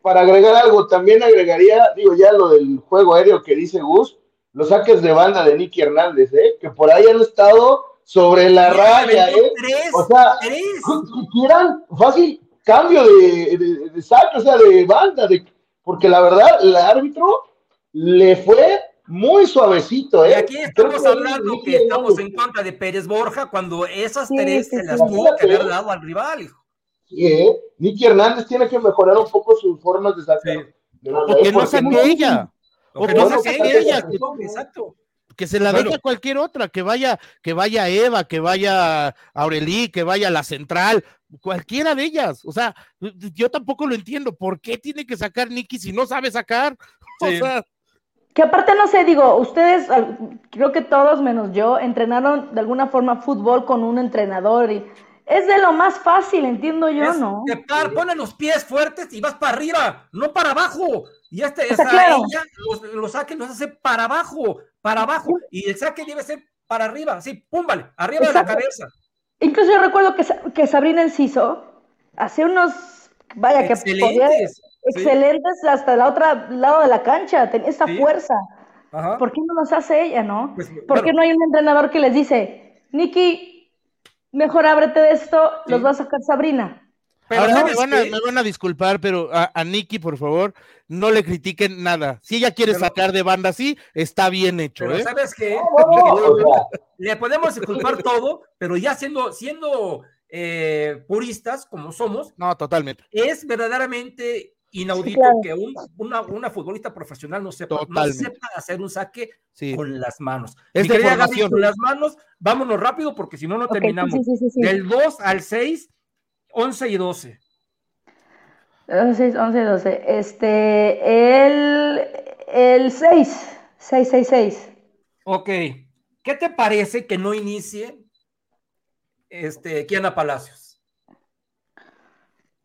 para agregar algo, también agregaría, digo, ya lo del juego aéreo que dice Gus, los saques de banda de Nicky Hernández, ¿eh? que por ahí han estado sobre la raya, ¿eh? o sea, que quieran fácil cambio de, de, saque, o sea, de banda, de, porque la verdad, el árbitro le fue muy suavecito, ¿eh? Y aquí estamos hablando que, estamos en contra de Pérez Borja cuando esas tres se las tuvo que haber dado al rival, hijo. Sí, ¿eh? Nicky Hernández tiene que mejorar un poco sus formas de sacar. porque no saque ella. O que no ella. exacto. Que se la deje a cualquier otra, que vaya, que vaya Eva, que vaya Aurelí, que vaya la central, cualquiera de ellas. O sea, yo tampoco lo entiendo. ¿Por qué tiene que sacar Nicky si no sabe sacar? O sea, que aparte no sé, digo, ustedes, creo que todos menos yo, entrenaron de alguna forma fútbol con un entrenador y es de lo más fácil, entiendo yo, ¿no? Te par, ponen los pies fuertes y vas para arriba, no para abajo. Y este, esa, ella, los, los saques los hace para abajo, para abajo. Y el saque debe ser para arriba, sí, pum, vale, arriba de la cabeza. Incluso yo recuerdo que, que Sabrina Enciso hace unos, vaya, que podía, excelentes hasta el otro lado de la cancha, tenía esta fuerza. ¿Por qué no nos hace ella, no? Pues, ¿Por qué no hay un entrenador que les dice, Nicky, mejor ábrete de esto, los va a sacar Sabrina? Ahora me van, a, disculpar, pero a, a Nikki, por favor, no le critiquen nada. Si ella quiere sacar de banda así, está bien hecho. Pero ¿eh? ¿sabes qué? le podemos disculpar todo, pero ya siendo, siendo eh, puristas como somos. No, totalmente. Es verdaderamente inaudito que una, una, futbolista profesional no sepa, hacer un saque con las manos. Es de formación. Con las manos, vámonos rápido porque si no, no terminamos. Del 2 al 6, 11 y 12. 6, 11 y 12. Este, el, el 6, 6, 6, 6. Ok. ¿Qué te parece que no inicie este, Kiana Palacios?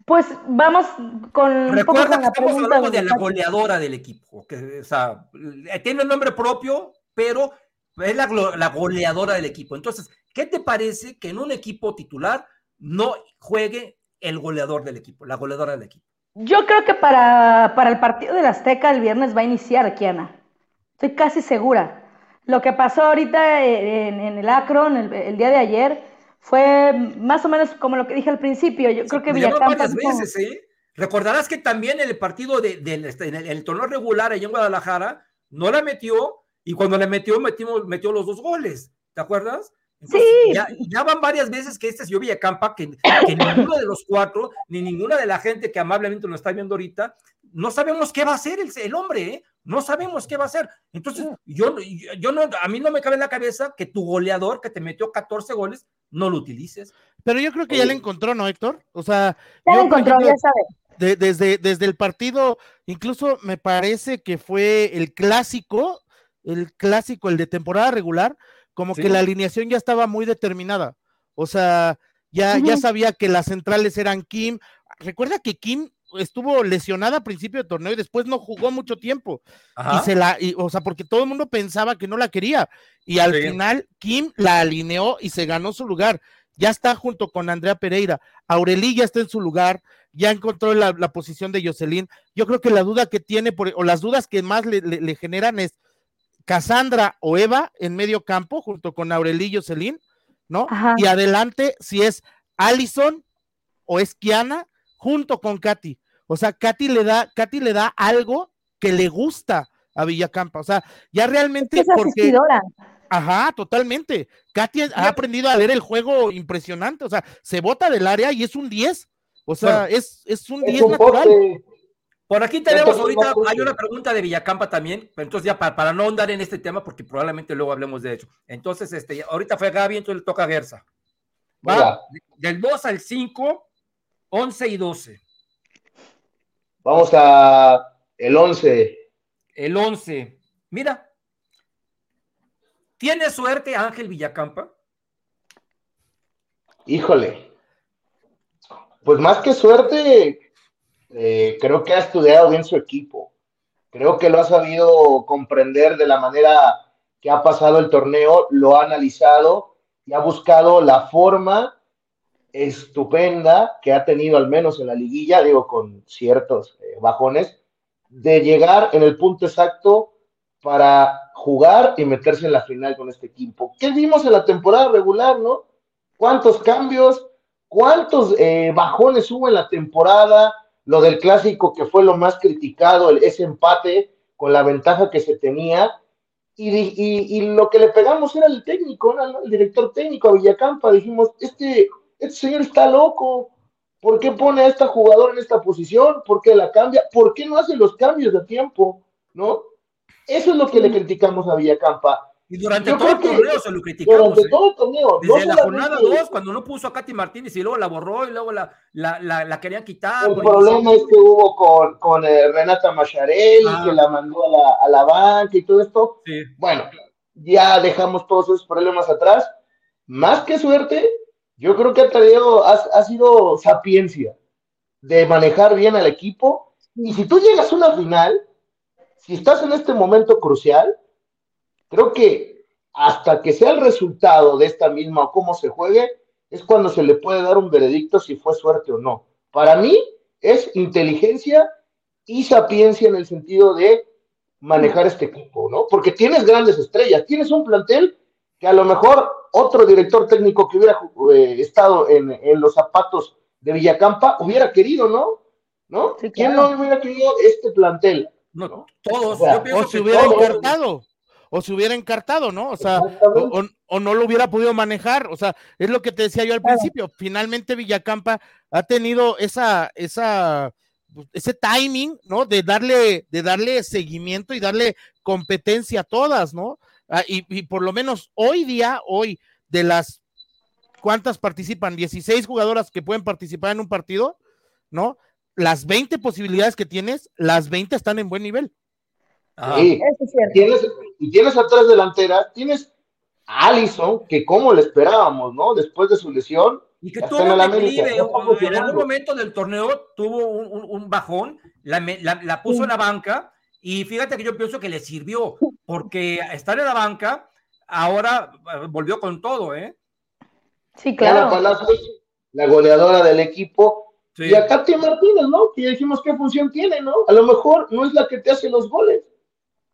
Pues vamos con. Recuerda que estamos hablando de la goleadora del equipo. Que, o sea, tiene un nombre propio, pero es la, la, goleadora del equipo. Entonces, ¿qué te parece que en un equipo titular no juegue el goleador del equipo, la goleadora del equipo? Yo creo que para, para el partido del Azteca el viernes va a iniciar Kiana. Estoy casi segura. Lo que pasó ahorita en, en el Acron el, el día de ayer fue más o menos como lo que dije al principio. Yo creo que Villacampa. varias veces, ¿eh? Recordarás que también en el partido de, este, en, el, torneo regular allá en Guadalajara no la metió y cuando la metió, metimos, metió los dos goles. ¿Te acuerdas? sí. Ya, van varias veces que este señor Villacampa, que, que ninguno de los cuatro, ni ninguna de la gente que amablemente nos está viendo ahorita, no sabemos qué va a hacer el, el hombre, ¿eh? No sabemos qué va a hacer. Entonces, yo, yo no, a mí no me cabe en la cabeza que tu goleador que te metió 14 goles no lo utilices. Pero yo creo que ya le encontró, ¿no, Héctor? O sea, ya lo encontró, ya sabe. desde, desde el partido, incluso me parece que fue el clásico, el clásico, el de temporada regular, como que la alineación ya estaba muy determinada. O sea, ya, ya sabía que las centrales eran Kim. Recuerda que Kim estuvo lesionada a principio de torneo y después no jugó mucho tiempo. Y se la, o sea, porque todo el mundo pensaba que no la quería. Y al final, Kim la alineó y se ganó su lugar. Ya está junto con Andrea Pereira. Aurelí ya está en su lugar, ya encontró la, posición de Jocelyn. Yo creo que la duda que tiene, por, o las dudas que más le, generan es Cassandra o Eva en medio campo, junto con Aurelí y Jocelyn, ¿no? Y adelante, si es Allison o es Kiana, junto con Katy. O sea, Katy le da, Katy le da algo que le gusta a Villacampa. O sea, ya realmente es porque Ajá, totalmente. Katy ha aprendido a leer el juego impresionante. O sea, se bota del área y es un 10. O sea, es, es un 10 natural. Por aquí tenemos ahorita, hay una pregunta de Villacampa también, pero entonces ya para, no andar en este tema, porque probablemente luego hablemos de hecho. Entonces, este, ahorita fue Gaby, entonces le toca a Gersa. Va del 2 al 5, 11 y 12. Vamos a el 11. El 11. Mira, ¿tiene suerte Ángel Villacampa? Híjole. Pues más que suerte, eh, creo que ha estudiado bien su equipo. Creo que lo ha sabido comprender de la manera que ha pasado el torneo, lo ha analizado y ha buscado la forma estupenda que ha tenido al menos en la liguilla, digo, con ciertos eh, bajones, de llegar en el punto exacto para jugar y meterse en la final con este equipo. ¿Qué vimos en la temporada regular, no? ¿Cuántos cambios? ¿Cuántos eh, bajones hubo en la temporada? lo del clásico que fue lo más criticado, ese empate con la ventaja que se tenía, y, lo que le pegamos era el técnico, el director técnico a Villacampa, dijimos, este, este señor está loco, ¿por qué pone a esta jugadora en esta posición? ¿Por qué la cambia? ¿Por qué no hace los cambios de tiempo? ¿No? Eso es lo que le criticamos a Villacampa. Y durante todo el torneo se lo criticamos. Durante ¿eh? todo el torneo. Desde la jornada 2, cuando no puso a Katy Martínez y luego la borró y luego la, la, la, querían quitar. El problema es que hubo con, con eh, Renata Macharelli, ah. que la mandó a la, a la banca y todo esto. Bueno, ya dejamos todos esos problemas atrás. Más que suerte, yo creo que ha, traído, ha, ha sido sapiencia de manejar bien al equipo. Y si tú llegas a una final, si estás en este momento crucial, Creo que hasta que sea el resultado de esta misma o cómo se juegue, es cuando se le puede dar un veredicto si fue suerte o no. Para mí es inteligencia y sapiencia en el sentido de manejar este equipo, ¿no? Porque tienes grandes estrellas, tienes un plantel que a lo mejor otro director técnico que hubiera eh, estado en, los zapatos de Villacampa hubiera querido, ¿no? ¿No? ¿Quién no hubiera querido este plantel? No, todos. O, se hubiera encartado o se hubiera encartado, ¿no? O sea, o, no lo hubiera podido manejar. O sea, es lo que te decía yo al principio. Finalmente Villacampa ha tenido esa, esa, ese timing, ¿no? De darle, de darle seguimiento y darle competencia a todas, ¿no? Ah, y, y, por lo menos hoy día, hoy, de las cuántas participan, 16 jugadoras que pueden participar en un partido, ¿no? Las 20 posibilidades que tienes, las 20 están en buen nivel. Sí, Tienes, y tienes atrás delantera, tienes a Allison, que como le esperábamos, ¿no? Después de su lesión. Y que tuvo un declive, en algún momento del torneo tuvo un, bajón, la, puso en la banca, y fíjate que yo pienso que le sirvió, porque estar en la banca, ahora eh, volvió con todo, ¿eh? Sí, claro. la goleadora del equipo, y a Katia Martínez, ¿no? Que dijimos qué función tiene, ¿no? A lo mejor no es la que te hace los goles,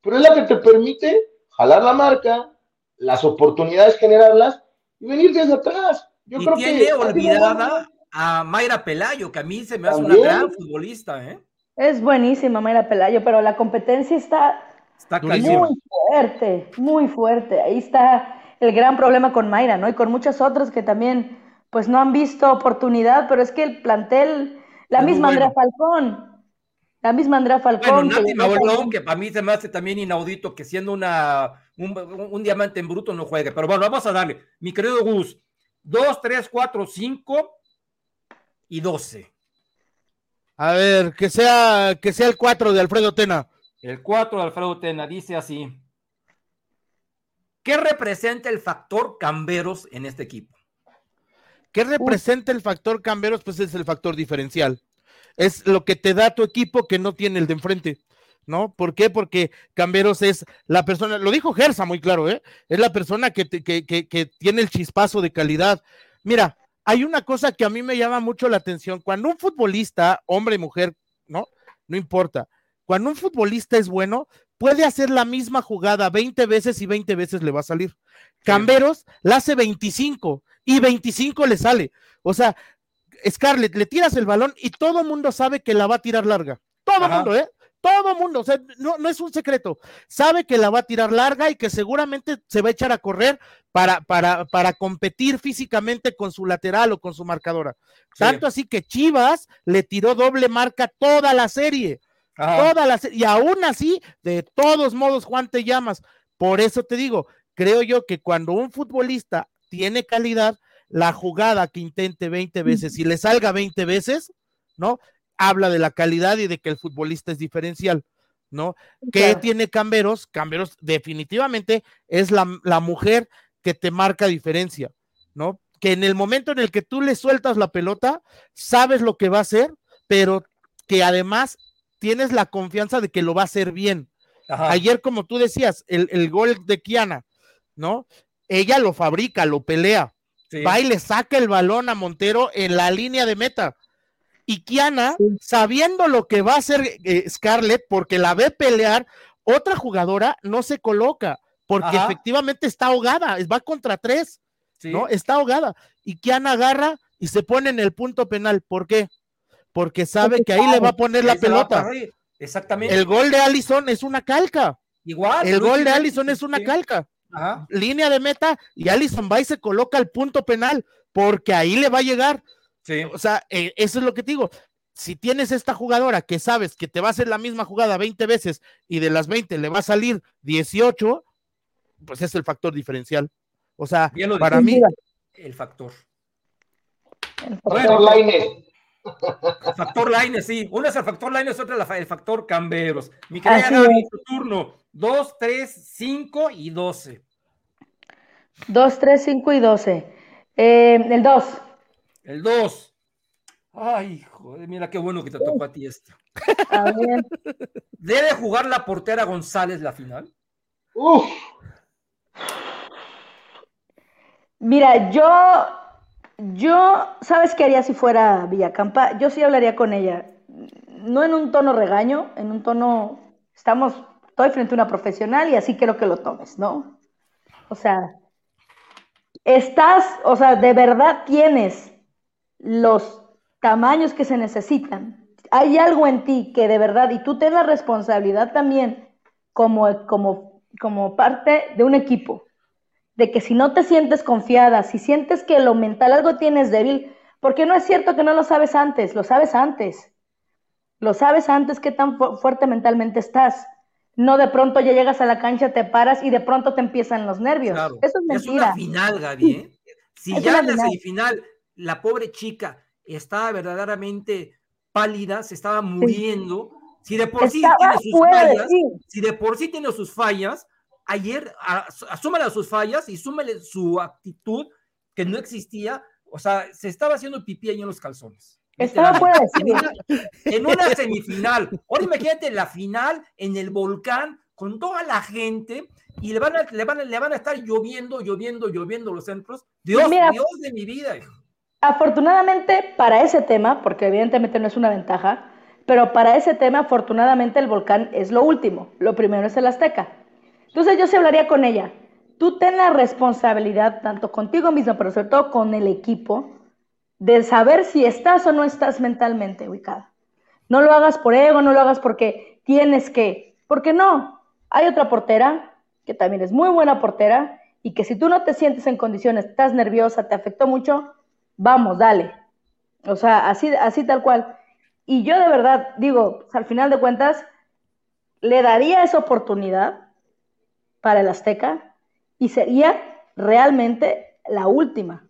pero es la que te permite jalar la marca, las oportunidades generarlas y venir desde atrás. Yo y tiene olvidada a Mayra Pelayo, que a mí se me hace una gran futbolista, ¿eh? Es buenísima Mayra Pelayo, pero la competencia está, está muy fuerte, muy fuerte. Ahí está el gran problema con Mayra, ¿no? Y con muchas otras que también, pues no han visto oportunidad, pero es que el plantel, la misma Andrea Falcón, la misma Andrea Falcón. Bueno, que, para mí se me hace también inaudito que siendo una, un, diamante en bruto no juegue. Pero bueno, vamos a darle. Mi querido Gus, 2, 3, 4, 5 y 12. A ver, que sea, que sea el 4 de Alfredo Tena. El 4 de Alfredo Tena dice así. ¿Qué representa el factor Camberos en este equipo? ¿Qué representa el factor Camberos? Pues es el factor diferencial es lo que te da tu equipo que no tiene el de enfrente. ¿no? ¿Por qué? Porque Camberos es la persona, lo dijo Gersa muy claro, ¿eh? Es la persona que, que, que, tiene el chispazo de calidad. Mira, hay una cosa que a mí me llama mucho la atención. Cuando un futbolista, hombre, mujer, ¿no? No importa. Cuando un futbolista es bueno, puede hacer la misma jugada 20 veces y 20 veces le va a salir. Camberos la hace 25 y 25 le sale. O sea, Scarlett, le tiras el balón y todo el mundo sabe que la va a tirar larga. Todo el mundo, ¿eh? todo mundo, o sea, no, no es un secreto. Sabe que la va a tirar larga y que seguramente se va a echar a correr para, para, para competir físicamente con su lateral o con su marcadora. Tanto así que Chivas le tiró doble marca toda la serie. Y aún así, de todos modos, Juan te llamas. Por eso te digo, creo yo que cuando un futbolista tiene calidad, la jugada que intente 20 veces y le salga 20 veces, ¿no? Habla de la calidad y de que el futbolista es diferencial, ¿no? ¿Qué tiene Camberos? Camberos definitivamente es la, la mujer que te marca diferencia, ¿no? Que en el momento en el que tú le sueltas la pelota, sabes lo que va a hacer, pero que además tienes la confianza de que lo va a hacer bien. Ayer, como tú decías, el, el, gol de Kiana, ¿no? Ella lo fabrica, lo pelea, va y le saca el balón a Montero en la línea de meta. Y Kiana, sabiendo lo que va a hacer eh, Scarlett, porque la ve pelear, otra jugadora no se coloca, porque efectivamente está ahogada, va contra tres, ¿no? Está ahogada. Y Kiana agarra y se pone en el punto penal. ¿Por qué? Porque sabe que ahí le va a poner la pelota. Exactamente. El gol de Allison es una calca. Igual. El gol de Allison es una calca. Línea de meta y Allison va y se coloca el punto penal porque ahí le va a llegar. O sea, eh, eso es lo que te digo. Si tienes esta jugadora que sabes que te va a hacer la misma jugada 20 veces y de las 20 le va a salir 18, pues es el factor diferencial. O sea, para mí. El factor. El factor factor Laine, sí. Uno es el factor Laine, otra es el factor Camberos. Mi querida Gaby, tu turno. 2, 3, 5 y 12. 2, 3, 5 y 12. Eh, el 2. El 2. Ay, joder, mira qué bueno que te tocó a ti esto. A ver. ¿Debe jugar la portera González la final? Uf. Mira, yo, yo, ¿sabes qué haría si fuera Villacampa? Yo sí hablaría con ella, no en un tono regaño, en un tono, estamos, estoy frente a una profesional y así quiero que lo tomes, ¿no? O sea, estás, o sea, de verdad tienes los tamaños que se necesitan. Hay algo en ti que de verdad, y tú tienes la responsabilidad también como, como, como parte de un equipo de que si no te sientes confiada, si sientes que lo mental algo tienes débil, porque no es cierto que no lo sabes antes, lo sabes antes. Lo sabes antes qué tan fuerte mentalmente estás. No de pronto ya llegas a la cancha, te paras y de pronto te empiezan los nervios. Eso es mentira. Es una final, Gaby. ¿eh? Si ya en la semifinal la pobre chica estaba verdaderamente pálida, se estaba muriendo, si de por sí tiene sus fallas, si de por sí tiene sus fallas, ayer asúmale sus fallas y súmale su actitud que no existía, o sea, se estaba haciendo pipí ahí en los calzones. Estaba fuera en, una, en una semifinal. Ahora imagínate la final en el volcán con toda la gente y le van a, le van a, le van a estar lloviendo, lloviendo, lloviendo los centros. Dios, Dios de mi vida. Afortunadamente para ese tema, porque evidentemente no es una ventaja, pero para ese tema afortunadamente el volcán es lo último. Lo primero es el Azteca. Entonces yo se hablaría con ella. Tú ten la responsabilidad, tanto contigo mismo, pero sobre todo con el equipo, de saber si estás o no estás mentalmente ubicada. No lo hagas por ego, no lo hagas porque tienes que, porque no. Hay otra portera que también es muy buena portera y que si tú no te sientes en condiciones, estás nerviosa, te afectó mucho, vamos, dale. O sea, así, así tal cual. Y yo de verdad digo, al final de cuentas, le daría esa oportunidad para el Azteca y sería realmente la última.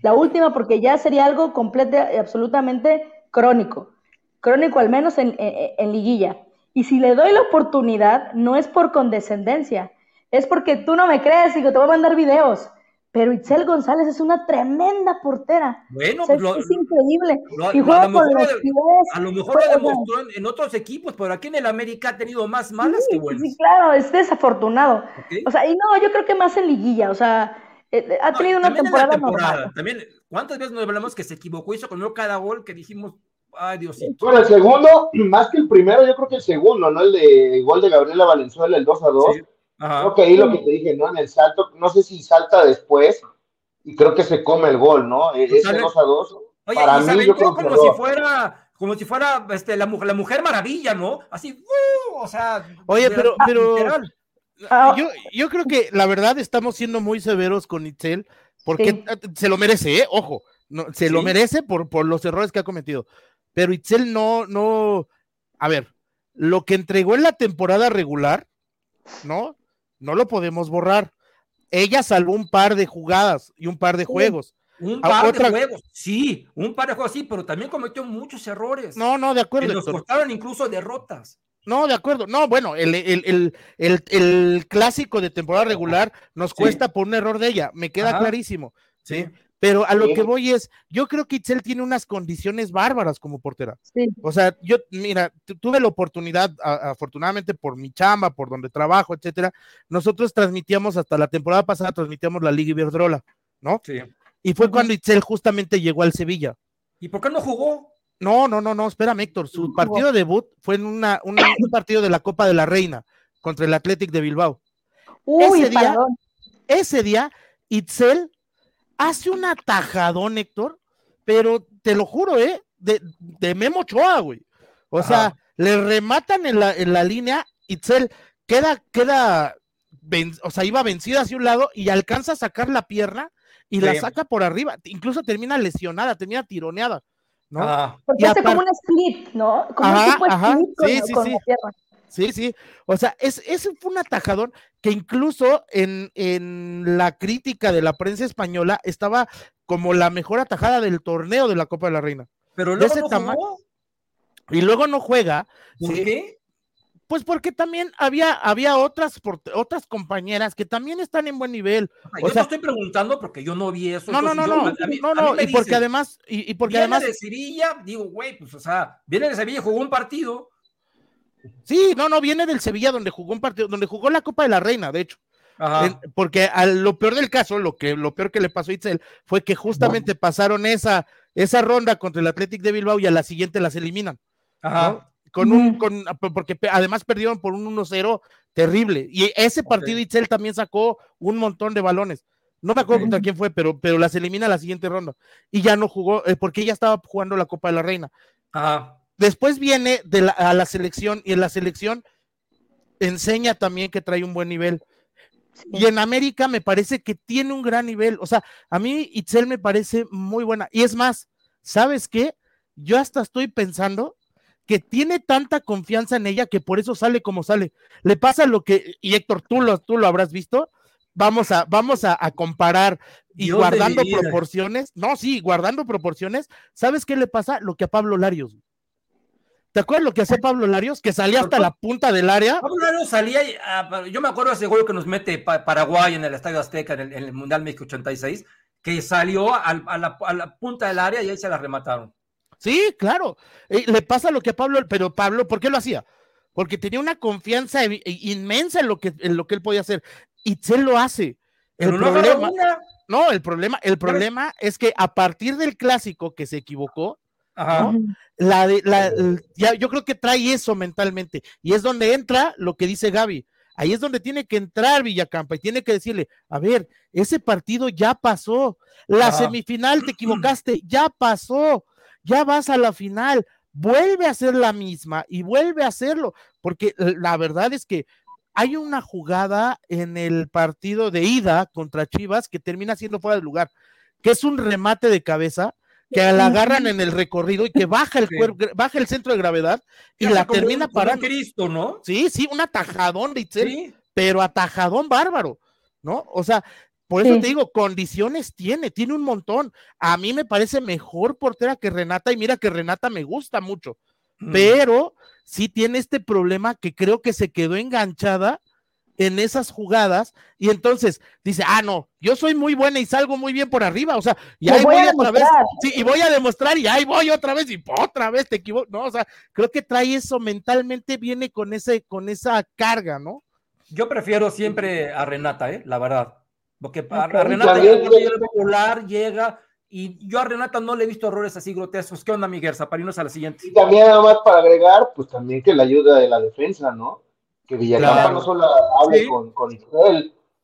La última porque ya sería algo completo absolutamente crónico. Crónico al menos en, en, liguilla. Y si le doy la oportunidad, no es por condescendencia, es porque tú no me crees y te voy a mandar videos. Pero Itzel González es una tremenda portera. Bueno, es increíble. y juega a, lo con los pies, a lo mejor lo demostró en, en, otros equipos, pero aquí en el América ha tenido más malas sí, que buenas. Sí, claro, es desafortunado. Okay. O sea, y no, yo creo que más en liguilla, o sea, eh, ha tenido una temporada, temporada normal. También, ¿cuántas veces nos hablamos que se equivocó, hizo con cada gol que dijimos, ay Diosito? Bueno, el segundo, más que el primero, yo creo que el segundo, ¿no? El de gol de Gabriela Valenzuela, el 2 a 2. Sí. Ajá. Creo que ahí lo que te dije, ¿no? En el salto, no sé si salta después y creo que se come el gol, ¿no? Ese 2 a 2. Oye, para y mí, yo creo como si fuera como si fuera este, la, mujer, la mujer maravilla, ¿no? Así, ¡uh! o sea. Oye, pero, pero Ah. yo, yo creo que la verdad estamos siendo muy severos con Itzel, porque Sí. se lo merece, ¿eh? Ojo, no, se lo merece por, por los errores que ha cometido. Pero Itzel no, no, a ver, lo que entregó en la temporada regular, ¿no? No lo podemos borrar. Ella salvó un par de jugadas y un par de juegos. Un Ah, par otra- de juegos, sí, un par de juegos, sí, pero también cometió muchos errores. No, no, de que acuerdo. nos Héctor. costaron incluso derrotas. No, de acuerdo. No, bueno, el, el, el, el, el clásico de temporada regular nos Sí. cuesta por un error de ella, me queda Ajá. clarísimo. ¿sí? Sí. Pero a lo Sí. que voy es, yo creo que Itzel tiene unas condiciones bárbaras como portera. Sí. O sea, yo, mira, tu- tuve la oportunidad, a- afortunadamente por mi chamba, por donde trabajo, etcétera, nosotros transmitíamos hasta la temporada pasada, transmitíamos la Liga Iberdrola, ¿no? Sí. Y fue cuando Itzel justamente llegó al Sevilla. ¿Y por qué no jugó? No, no, no, no, espérame, Héctor. Su Jugó. partido debut fue en una, un, un partido de la Copa de la Reina contra el Athletic de Bilbao. Uy, ese día- perdón. Ese día, Itzel hace un atajadón, Héctor, pero te lo juro, ¿eh? De, de Memo Ochoa, güey. O sea, Ajá. le rematan en la, en la línea, Itzel queda, queda, ven- o sea, iba vencida hacia un lado y alcanza a sacar la pierna y la saca por arriba. Incluso termina lesionada, termina tironeada, ¿no? Ah, Porque y hace como un split, ¿no? Como Ajá, un tipo de ajá, split con, sí, sí, con sí. la pierna. Sí, sí. O sea, es, ese fue un atajadón que incluso en, en la crítica de la prensa española estaba como la mejor atajada del torneo de la Copa de la Reina. pero luego no jugó. Y luego no juega, ¿Por ¿sí? qué? pues porque también había, había otras, por- otras compañeras que también están en buen nivel. O yo sea- te estoy preguntando porque yo no vi eso. No, no, no, no, yo- a mí- no, no, y porque además, y, y porque viene además, de Sevilla, digo, güey, pues, o sea, viene de Sevilla, jugó un partido. Sí, no, no, viene del Sevilla donde jugó un partido, donde jugó la Copa de la Reina, de hecho. Ajá. En- porque a lo peor del caso, lo que lo peor que le pasó a Itzel fue que justamente pasaron esa, esa ronda contra el Athletic de Bilbao y a la siguiente las eliminan. Ajá. ¿no? Con un, Ujú. con, porque además perdieron por un 1-0 terrible. Y ese partido. Itzel también sacó un montón de balones. No me acuerdo contra quién fue, pero, pero las elimina a la siguiente ronda. Y ya no jugó, eh, porque ella estaba jugando la Copa de la Reina. Ajá. Después viene de la- a la selección y en la selección enseña también que trae un buen nivel. Y en América me parece que tiene un gran nivel. O sea, a mí Itzel me parece muy buena. Y es más, ¿sabes qué? Yo hasta estoy pensando que tiene tanta confianza en ella que por eso sale como sale. Le pasa lo que, y Héctor, tú lo, tú lo habrás visto. Vamos a, vamos a, a comparar y Dios guardando proporciones. No, sí, guardando proporciones. ¿Sabes qué le pasa? Lo que a Pablo Larios. ¿Te acuerdas lo que hacía Pablo Larios? Que salía hasta la punta del área. Pablo Laro salía, y, ah, yo me acuerdo de ese gol que nos mete Pa- Paraguay en el Estadio Azteca en el, en el Mundial México 86, que salió al- a, la, a la punta del área y ahí se la remataron. Sí, claro. Eh, le pasa lo que a Pablo, pero Pablo, ¿por qué lo hacía? Porque tenía una confianza inmensa en lo que, en lo que él podía hacer. Y se lo hace. El Pero no problema, una. no, el problema, el problema es que a partir del clásico que se equivocó, Ajá. ¿no? la de, la, ya, yo creo que trae eso mentalmente. Y es donde entra lo que dice Gaby. Ahí es donde tiene que entrar Villacampa y tiene que decirle, a ver, ese partido ya pasó. La Ajá. semifinal te equivocaste, ya pasó. Ya vas a la final. Vuelve a hacer la misma y vuelve a hacerlo. Porque la verdad es que hay una jugada en el partido de ida contra Chivas que termina siendo fuera de lugar, que es un remate de cabeza que la agarran en el recorrido y que baja el Sí. cuerpo, baja el centro de gravedad y la como termina un- como un parando. Cristo, ¿no? Sí, sí, un atajadón de Itzel, Sí. pero atajadón bárbaro, ¿no? O sea, por eso Sí. te digo, condiciones tiene, tiene un montón. A mí me parece mejor portera que Renata y mira que Renata me gusta mucho, Mm. pero sí tiene este problema que creo que se quedó enganchada en esas jugadas y entonces dice, ah, no, yo soy muy buena y salgo muy bien por arriba, o sea, y ahí voy otra vez, demostrar. sí, y voy a demostrar y ahí voy otra vez y otra vez te equivoco, no, o sea, creo que trae eso mentalmente, viene con ese, con esa carga, ¿no? Yo prefiero siempre a Renata, ¿eh? La verdad. Porque a, a Ok. Renata popular, llega, y yo a Renata no le he visto errores así grotescos. ¿Qué onda, Miguel? Para irnos a la siguiente. Y también nada más para agregar, pues también que la ayuda de la defensa, ¿no? Que Villacampa Claro. no solo hable Sí. con, con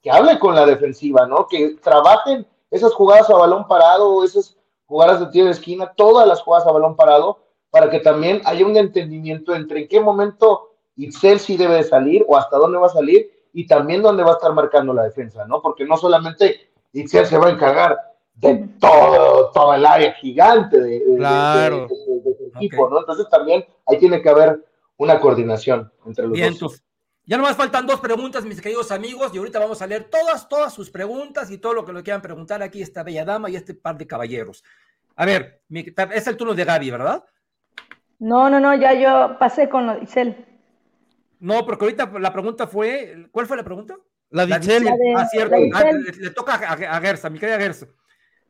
que hable con la defensiva, ¿no? Que trabajen esas jugadas a balón parado, esas jugadas de tiro de esquina, todas las jugadas a balón parado, para que también haya un entendimiento entre en qué momento Itzel sí debe de salir o hasta dónde va a salir y también dónde va a estar marcando la defensa, ¿no? Porque no solamente Itzel se va a encargar de todo, todo el área gigante de, de, Claro. de- de- del equipo, ¿no? Entonces también ahí tiene que haber una coordinación entre los Bien, dos. Ya nomás faltan dos preguntas, mis queridos amigos, y ahorita vamos a leer todas, todas sus preguntas y todo lo que le quieran preguntar aquí esta bella dama y este par de caballeros. A ver, mi- es el turno de Gaby, ¿verdad? No, no, no, ya yo pasé con lo de Isel. No, porque ahorita la pregunta fue, ¿cuál fue la pregunta? La de- de- ah, cierto. Ah, le, le toca a, a Gersa, mi querida Gersa.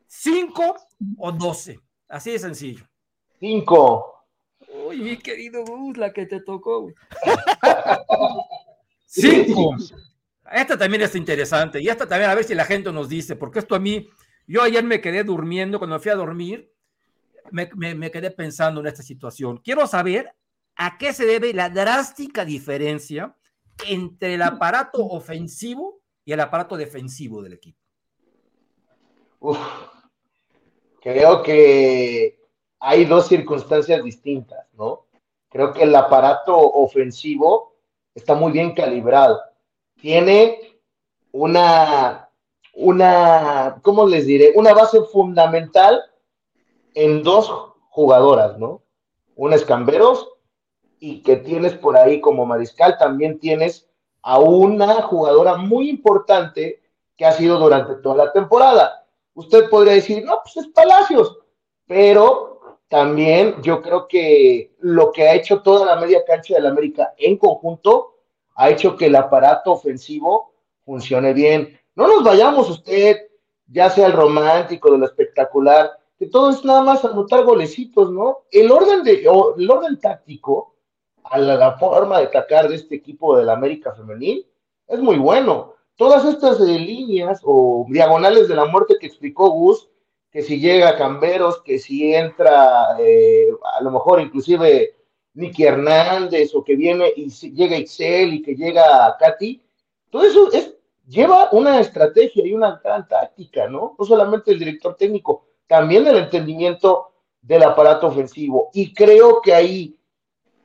¿Cinco o doce? Así de sencillo. Cinco. Uy, mi querido Gus, la que te tocó, güey. Cinco. Esta también es interesante. Y esta también, a ver si la gente nos dice, porque esto a mí, yo ayer me quedé durmiendo, cuando fui a dormir, me, me- me quedé pensando en esta situación. Quiero saber a qué se debe la drástica diferencia entre el aparato ofensivo y el aparato defensivo del equipo. Uf. Creo que hay dos circunstancias distintas, ¿no? Creo que el aparato ofensivo está muy bien calibrado. Tiene una, una, ¿cómo les diré? Una base fundamental en dos jugadoras, ¿no? Una es Camberos y que tienes por ahí como mariscal, también tienes a una jugadora muy importante que ha sido durante toda la temporada. Usted podría decir, no, pues es Palacios, pero también yo creo que lo que ha hecho toda la media cancha del América en conjunto ha hecho que el aparato ofensivo funcione bien. No nos vayamos usted, ya sea el romántico, de lo espectacular, que todo es nada más anotar golecitos, ¿no? El orden, de, o el orden táctico a la, forma de atacar de este equipo del América Femenil es muy bueno. Todas estas eh, líneas o diagonales de la muerte que explicó Gus, que si llega Camberos, que si entra eh, a lo mejor inclusive Nicky Hernández o que viene y llega Excel y que llega Katy, todo eso es, lleva una estrategia y una gran táctica, ¿no? No solamente el director técnico, también el entendimiento del aparato ofensivo. Y creo que ahí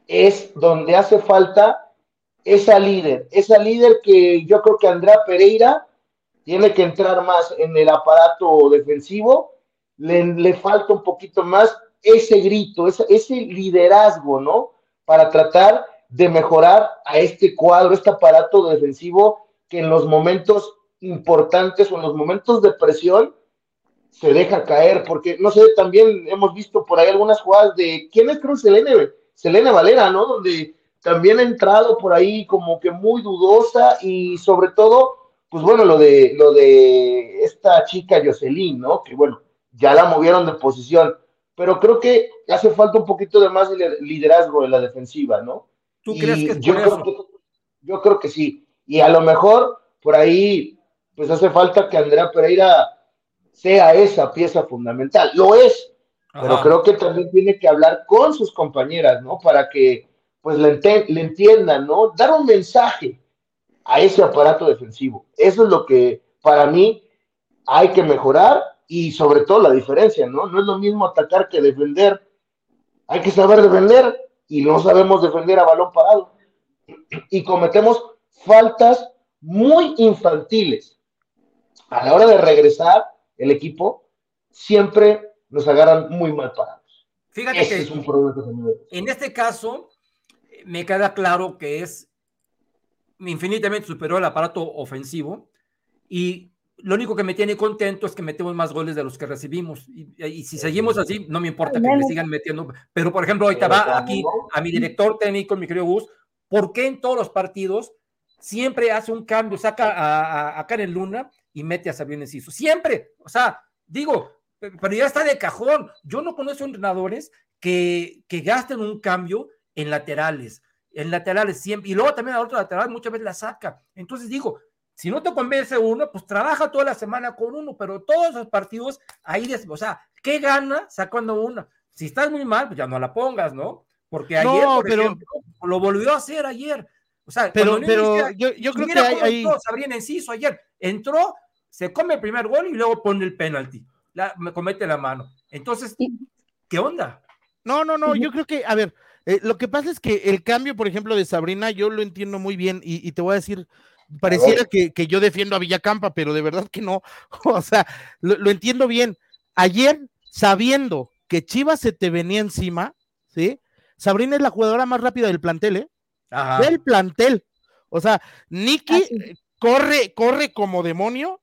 es donde hace falta esa líder, esa líder que yo creo que Andrea Pereira tiene que entrar más en el aparato defensivo, le, le falta un poquito más ese grito, ese, ese, liderazgo, ¿no? Para tratar de mejorar a este cuadro, este aparato defensivo que en los momentos importantes o en los momentos de presión se deja caer, porque no sé, también hemos visto por ahí algunas jugadas de quién es creo Selene, Selene Valera, ¿no? Donde también ha entrado por ahí como que muy dudosa y sobre todo, pues bueno, lo de lo de esta chica Jocelyn, ¿no? Que bueno, ya la movieron de posición, pero creo que hace falta un poquito de más liderazgo en la defensiva, ¿no? ¿Tú y crees que es yo por creo eso? que yo creo que sí. Y a lo mejor por ahí pues hace falta que Andrea Pereira sea esa pieza fundamental. Lo es, Ajá. pero creo que también tiene que hablar con sus compañeras, ¿no? Para que pues le, ent le, entiendan, ¿no? Dar un mensaje a ese aparato defensivo. Eso es lo que para mí hay que mejorar y sobre todo la diferencia, ¿no? No es lo mismo atacar que defender. Hay que saber defender y no sabemos defender a balón parado. Y cometemos faltas muy infantiles. A la hora de regresar, el equipo siempre nos agarran muy mal parados. Fíjate Ese que es un problema que en este caso me queda claro que es infinitamente superior al aparato ofensivo y lo único que me tiene contento es que metemos más goles de los que recibimos. Y, y si seguimos así, no me importa que me sigan metiendo. Pero, por ejemplo, ahorita va aquí a mi director técnico, mi querido Gus, ¿por qué en todos los partidos siempre hace un cambio, saca a, a, a Karen Luna y mete a Sabrina Enciso? Siempre. O sea, digo, pero ya está de cajón. Yo no conozco entrenadores que, que gasten un cambio en laterales. En laterales siempre. Y luego también a otro lateral muchas veces la saca. Entonces digo, si no te convence uno, pues trabaja toda la semana con uno, pero todos los partidos ahí, o sea, ¿qué gana sacando uno? Si estás muy mal, pues ya no la pongas, ¿no? Porque ayer, no, por pero, ejemplo, lo volvió a hacer ayer. O sea, pero, pero inicia, yo, yo creo que hay, hay... Sabrina Enciso ayer entró, se come el primer gol y luego pone el penalti, la, me comete la mano. Entonces, ¿qué onda? No, no, no, yo creo que, a ver, eh, lo que pasa es que el cambio, por ejemplo, de Sabrina, yo lo entiendo muy bien y, te voy a decir, pareciera que, yo defiendo a Villacampa, pero de verdad que no. O sea, lo, entiendo bien. Ayer, sabiendo que Chivas se te venía encima, ¿sí? Sabrina es la jugadora más rápida del plantel, ¿eh? Del plantel. O sea, Nicky corre, corre como demonio,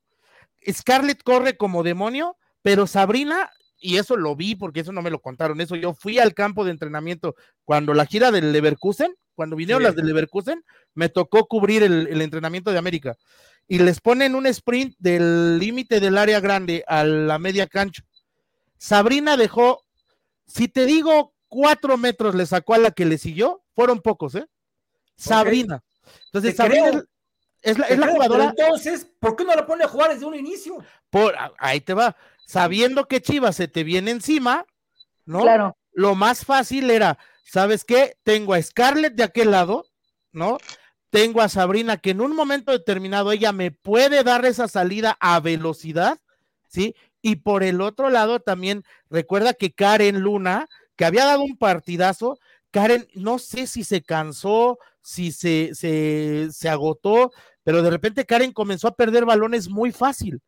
Scarlett corre como demonio, pero Sabrina y eso lo vi porque eso no me lo contaron, eso yo fui al campo de entrenamiento cuando la gira del Leverkusen, cuando vinieron las del Leverkusen, me tocó cubrir el, entrenamiento de América y les ponen un sprint del límite del área grande a la media cancha. Sabrina dejó, si te digo cuatro metros le sacó a la que le siguió, fueron pocos, ¿eh? Sabrina. Entonces, Sabrina es, la, jugadora. entonces, ¿por qué no la pone a jugar desde un inicio? Por, ahí te va sabiendo que Chivas se te viene encima, ¿no? Claro. Lo más fácil era, ¿sabes qué? Tengo a Scarlett de aquel lado, ¿no? Tengo a Sabrina que en un momento determinado ella me puede dar esa salida a velocidad, ¿sí? Y por el otro lado también recuerda que Karen Luna, que había dado un partidazo, Karen, no sé si se cansó, si se, se, se agotó, pero de repente Karen comenzó a perder balones muy fácil.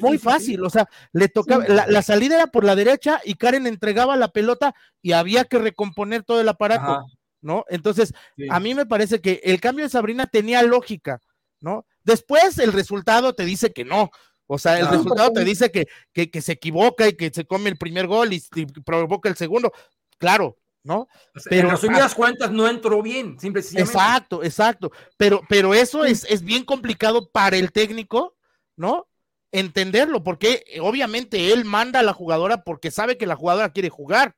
Muy fácil, o sea, le tocaba, la, salida era por la derecha y Karen entregaba la pelota y había que recomponer todo el aparato, ¿no? Entonces, a mí me parece que el cambio de Sabrina tenía lógica, ¿no? Después el resultado te dice que no, o sea, el resultado te dice que, que, se equivoca y que se come el primer gol y, provoca el segundo, claro, ¿no? pero en resumidas cuentas no entró bien, simplemente. Exacto, exacto, pero, pero eso es, es bien complicado para el técnico, ¿no? Entenderlo, porque eh, obviamente él manda a la jugadora porque sabe que la jugadora quiere jugar.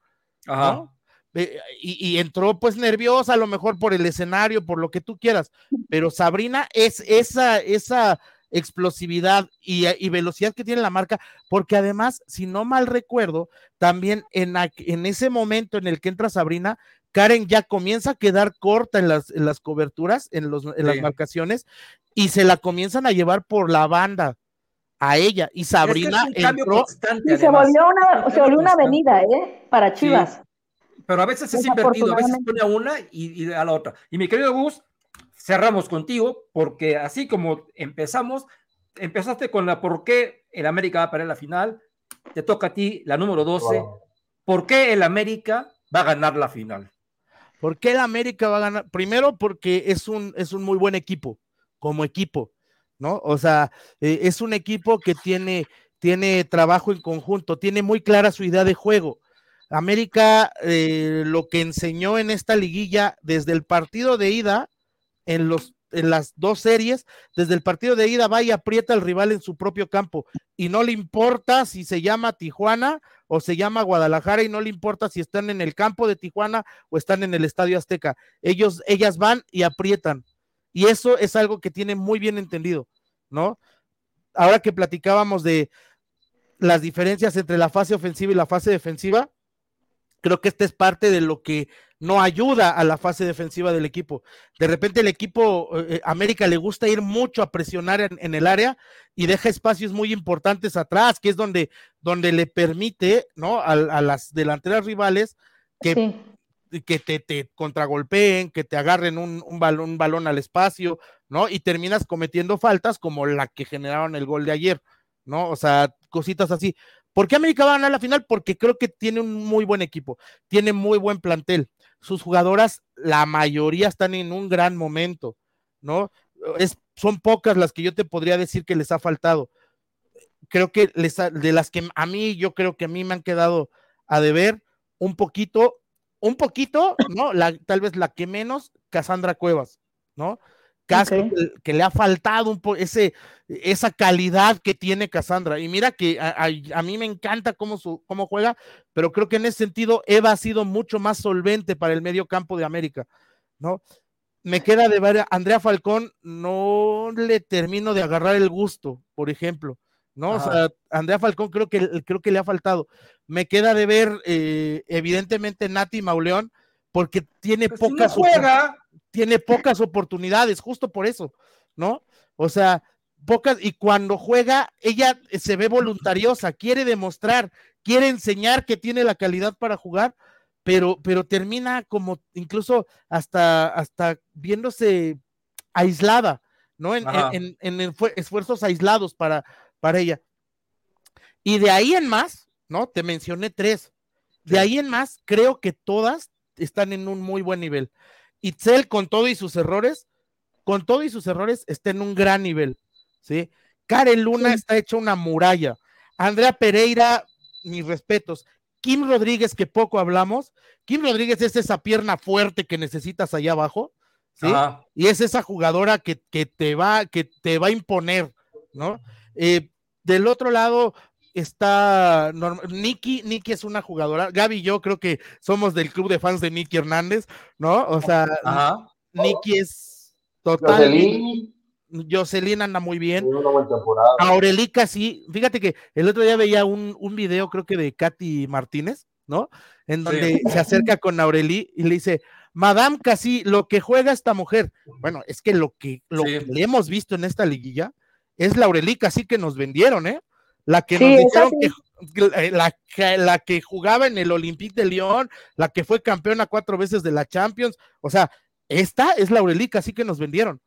Y, entró pues nerviosa, a lo mejor por el escenario, por lo que tú quieras, pero Sabrina es esa, esa explosividad y, y, velocidad que tiene la marca, porque además, si no mal recuerdo, también en, en ese momento en el que entra Sabrina, Karen ya comienza a quedar corta en las, en las coberturas, en, los, en las marcaciones, y se la comienzan a llevar por la banda a ella y Sabrina entró y se volvió una, se volvió una avenida, ¿eh? Para Chivas. pero a veces es invertido, a veces pone a una y, a la otra. Y mi querido Gus, cerramos contigo, porque así como empezamos, empezaste con la por qué el América va a perder la final, te toca a ti la número 12, ¿por qué el América va a ganar la final? ¿Por qué el América va a ganar? Primero porque es un, es un muy buen equipo, como equipo. ¿No? O sea, eh, es un equipo que tiene, tiene trabajo en conjunto, tiene muy clara su idea de juego. América eh, lo que enseñó en esta liguilla desde el partido de ida, en, los, en las dos series, desde el partido de ida va y aprieta al rival en su propio campo y no le importa si se llama Tijuana o se llama Guadalajara y no le importa si están en el campo de Tijuana o están en el Estadio Azteca. Ellos, ellas van y aprietan y eso es algo que tiene muy bien entendido, ¿no? Ahora que platicábamos de las diferencias entre la fase ofensiva y la fase defensiva, creo que esta es parte de lo que no ayuda a la fase defensiva del equipo. De repente el equipo eh, América le gusta ir mucho a presionar en, el área y deja espacios muy importantes atrás, que es donde, donde le permite ¿no? a, las delanteras rivales que que te, te contragolpeen, que te agarren un, balón, un balón al espacio, ¿no? Y terminas cometiendo faltas como la que generaron el gol de ayer, ¿no? O sea, cositas así. ¿Por qué América va a ganar la final? Porque creo que tiene un muy buen equipo, tiene muy buen plantel. Sus jugadoras, la mayoría están en un gran momento, ¿no? Es, son pocas las que yo te podría decir que les ha faltado. Creo que les de las que a mí, yo creo que a mí me han quedado a deber un poquito un poquito, ¿no? La, tal vez la que menos, Cassandra Cuevas, ¿no? que, le ha faltado un poco ese, esa calidad que tiene Cassandra. Y mira que a, mí me encanta cómo, su, cómo juega, pero creo que en ese sentido Eva ha sido mucho más solvente para el medio campo de América, ¿no? Me queda de ver, Andrea Falcón, no le termino de agarrar el gusto, por ejemplo. ¿No? O sea, Andrea Falcón creo que, creo que le ha faltado. Me queda de ver, eh, evidentemente, Nati Mauleón, porque tiene pues pocas, tiene pocas oportunidades, justo por eso, ¿no? O sea, pocas, y cuando juega, ella se ve voluntariosa, quiere demostrar, quiere enseñar que tiene la calidad para jugar, pero, pero termina como incluso hasta, hasta viéndose aislada, ¿no? En, en- en- en fue- esfuerzos aislados para, para ella. Y de ahí en más, ¿no? Te mencioné tres. De ahí en más, creo que todas están en un muy buen nivel. Itzel, con todo y sus errores, con todo y sus errores, está en un gran nivel, ¿sí? Karen Luna Sí. está hecha una muralla. Andrea Pereira, mis respetos. Kim Rodríguez, que poco hablamos. Kim Rodríguez es esa pierna fuerte que necesitas allá abajo, ¿sí? Ajá. y es esa jugadora que, que te va, que te va a imponer, ¿no? Eh, del otro lado está Nikki, Nikki es una jugadora, Gaby y yo creo que somos del club de fans de Nikki Hernández, ¿no? O sea, Ajá. Nikki es total. Jocelyn, anda muy bien. Aurelica sí, fíjate que el otro día veía un, un video, creo que de Katy Martínez, ¿no? En donde se acerca con Aureli y le dice, Madame Casi, lo que juega esta mujer. Bueno, es que lo que, lo Sí. que le hemos visto en esta liguilla es la Aurelica sí que nos vendieron, ¿eh? La que Sí, nos dijeron que, la, que- la que jugaba en el Olympique de Lyon, la que fue campeona cuatro veces de la Champions, o sea, esta es la Aurelica sí que nos vendieron.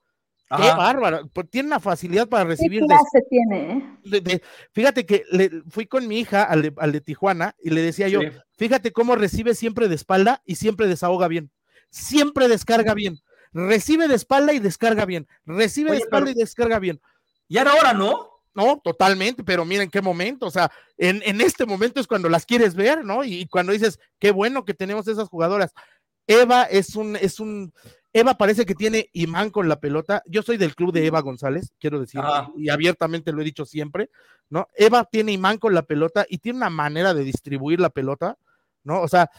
Qué Ajá. bárbara, pues tiene una facilidad para ¿Qué recibir de clase tiene? eh? de- de- fíjate que le, fui con mi hija al de, al de Tijuana y le decía yo, Sí. fíjate cómo recibe siempre de espalda y siempre desahoga bien, siempre descarga bien, recibe de espalda y descarga bien, recibe de espalda pero- y descarga bien. Y ahora, ¿no? No, totalmente, pero mira en qué momento, o sea, en, en este momento es cuando las quieres ver, ¿no? Y, y cuando dices, qué bueno que tenemos esas jugadoras. Eva es un, es un, Eva parece que tiene imán con la pelota. Yo soy del club de Eva González, quiero decir, y abiertamente lo he dicho siempre, ¿no? Eva tiene imán con la pelota y tiene una manera de distribuir la pelota, ¿no? O sea,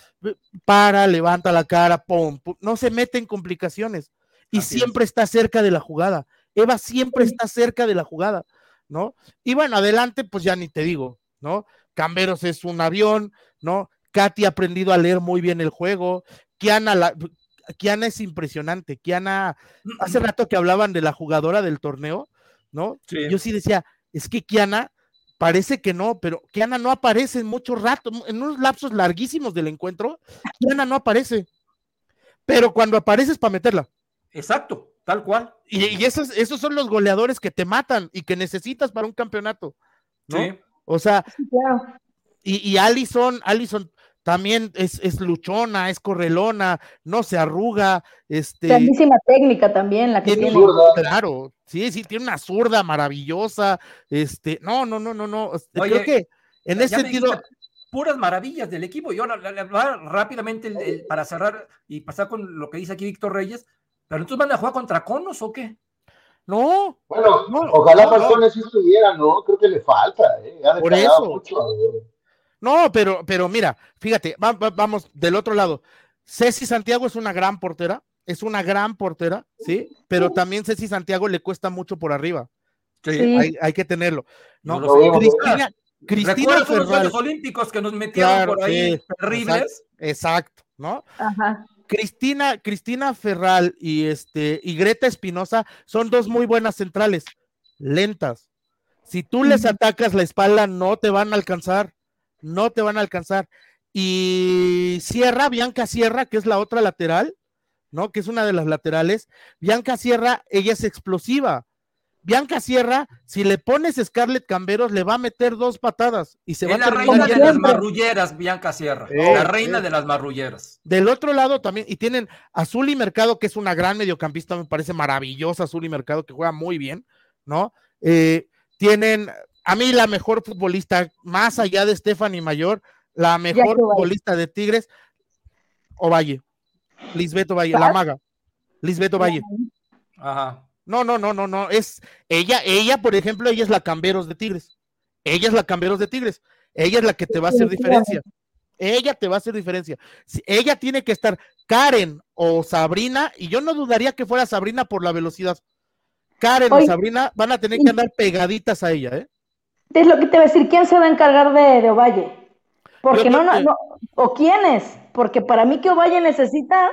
para, levanta la cara, pum, pum, no se mete en complicaciones y Así es. siempre está cerca de la jugada. Eva siempre está cerca de la jugada, ¿no? Y bueno, adelante, pues ya ni te digo, ¿no? Camberos es un avión, ¿no? Katy ha aprendido a leer muy bien el juego. Kiana, la, Kiana es impresionante. Kiana, hace rato que hablaban de la jugadora del torneo, ¿no? Sí. Yo sí decía, es que Kiana parece que no, pero Kiana no aparece en mucho rato, en unos lapsos larguísimos del encuentro, Kiana no aparece. Pero cuando aparece es para meterla. Exacto, tal cual. Y, y esos, esos son los goleadores que te matan y que necesitas para un campeonato, ¿no? Sí. O sea, Sí, claro. y, y Allison, Allison también es, es luchona, es correlona, no se arruga, este, Grandísima técnica también la que tiene- tiene. Zurda. claro, sí, sí, tiene una zurda maravillosa, este, no, no, no, no, no, este, Oye, creo que en ese sentido, puras maravillas del equipo. Y ahora la- la- la- rápidamente el- el- para cerrar y pasar con lo que dice aquí Víctor Reyes. ¿Pero entonces van a jugar contra Conos o qué? no, Bueno, No, ojalá no, no. Falcone sí estuviera, ¿no? Creo que le falta, ¿eh? Ha Por eso. mucho. no, pero, pero mira, fíjate, va- va- vamos del otro lado. Ceci Santiago es una gran portera, es una gran portera, ¿sí? Pero también Ceci Santiago le cuesta mucho por arriba. Sí. Hay, hay que tenerlo. ¿no? Yo lo. Cristina, Cristina ¿Recuerdas unos Ferral, Juegos Olímpicos que nos metieron Claro, por ahí sí, terribles? exacto, ¿no? Ajá. Cristina, Cristina Ferral y este y Greta Espinosa son dos muy buenas centrales, lentas. Si tú les atacas la espalda, no te van a alcanzar, no te van a alcanzar. Y Sierra, Bianca Sierra, que es la otra lateral, ¿no? Que es una de las laterales. Bianca Sierra, ella es explosiva. Bianca Sierra, si le pones Scarlett Camberos, le va a meter dos patadas y se va Es a la reina de las marrulleras, Bianca Sierra. Eh, la reina eh. de las marrulleras. Del otro lado también, y tienen a Zuli Mercado, que es una gran mediocampista, me parece maravillosa Zuli Mercado, que juega muy bien, ¿no? Eh, tienen a mí la mejor futbolista, más allá de Stephanie Mayor, la mejor futbolista de Tigres, Ovalle, Lisbeth Ovalle, la maga, Lisbeth Ovalle. Ajá. No, no, no, no, no, es ella, ella, por ejemplo, ella es la Camberos de Tigres. Ella es la Camberos de Tigres. Ella es la que te va a hacer diferencia. Ella te va a hacer diferencia. Si- ella tiene que estar Karen o Sabrina, y yo no dudaría que fuera Sabrina por la velocidad. Karen o Sabrina van a tener que andar pegaditas a ella, ¿eh? Es lo que te voy a decir, ¿quién se va a encargar de, de Ovalle? Porque no, no, que- no, o quiénes, porque para mí que Ovalle necesita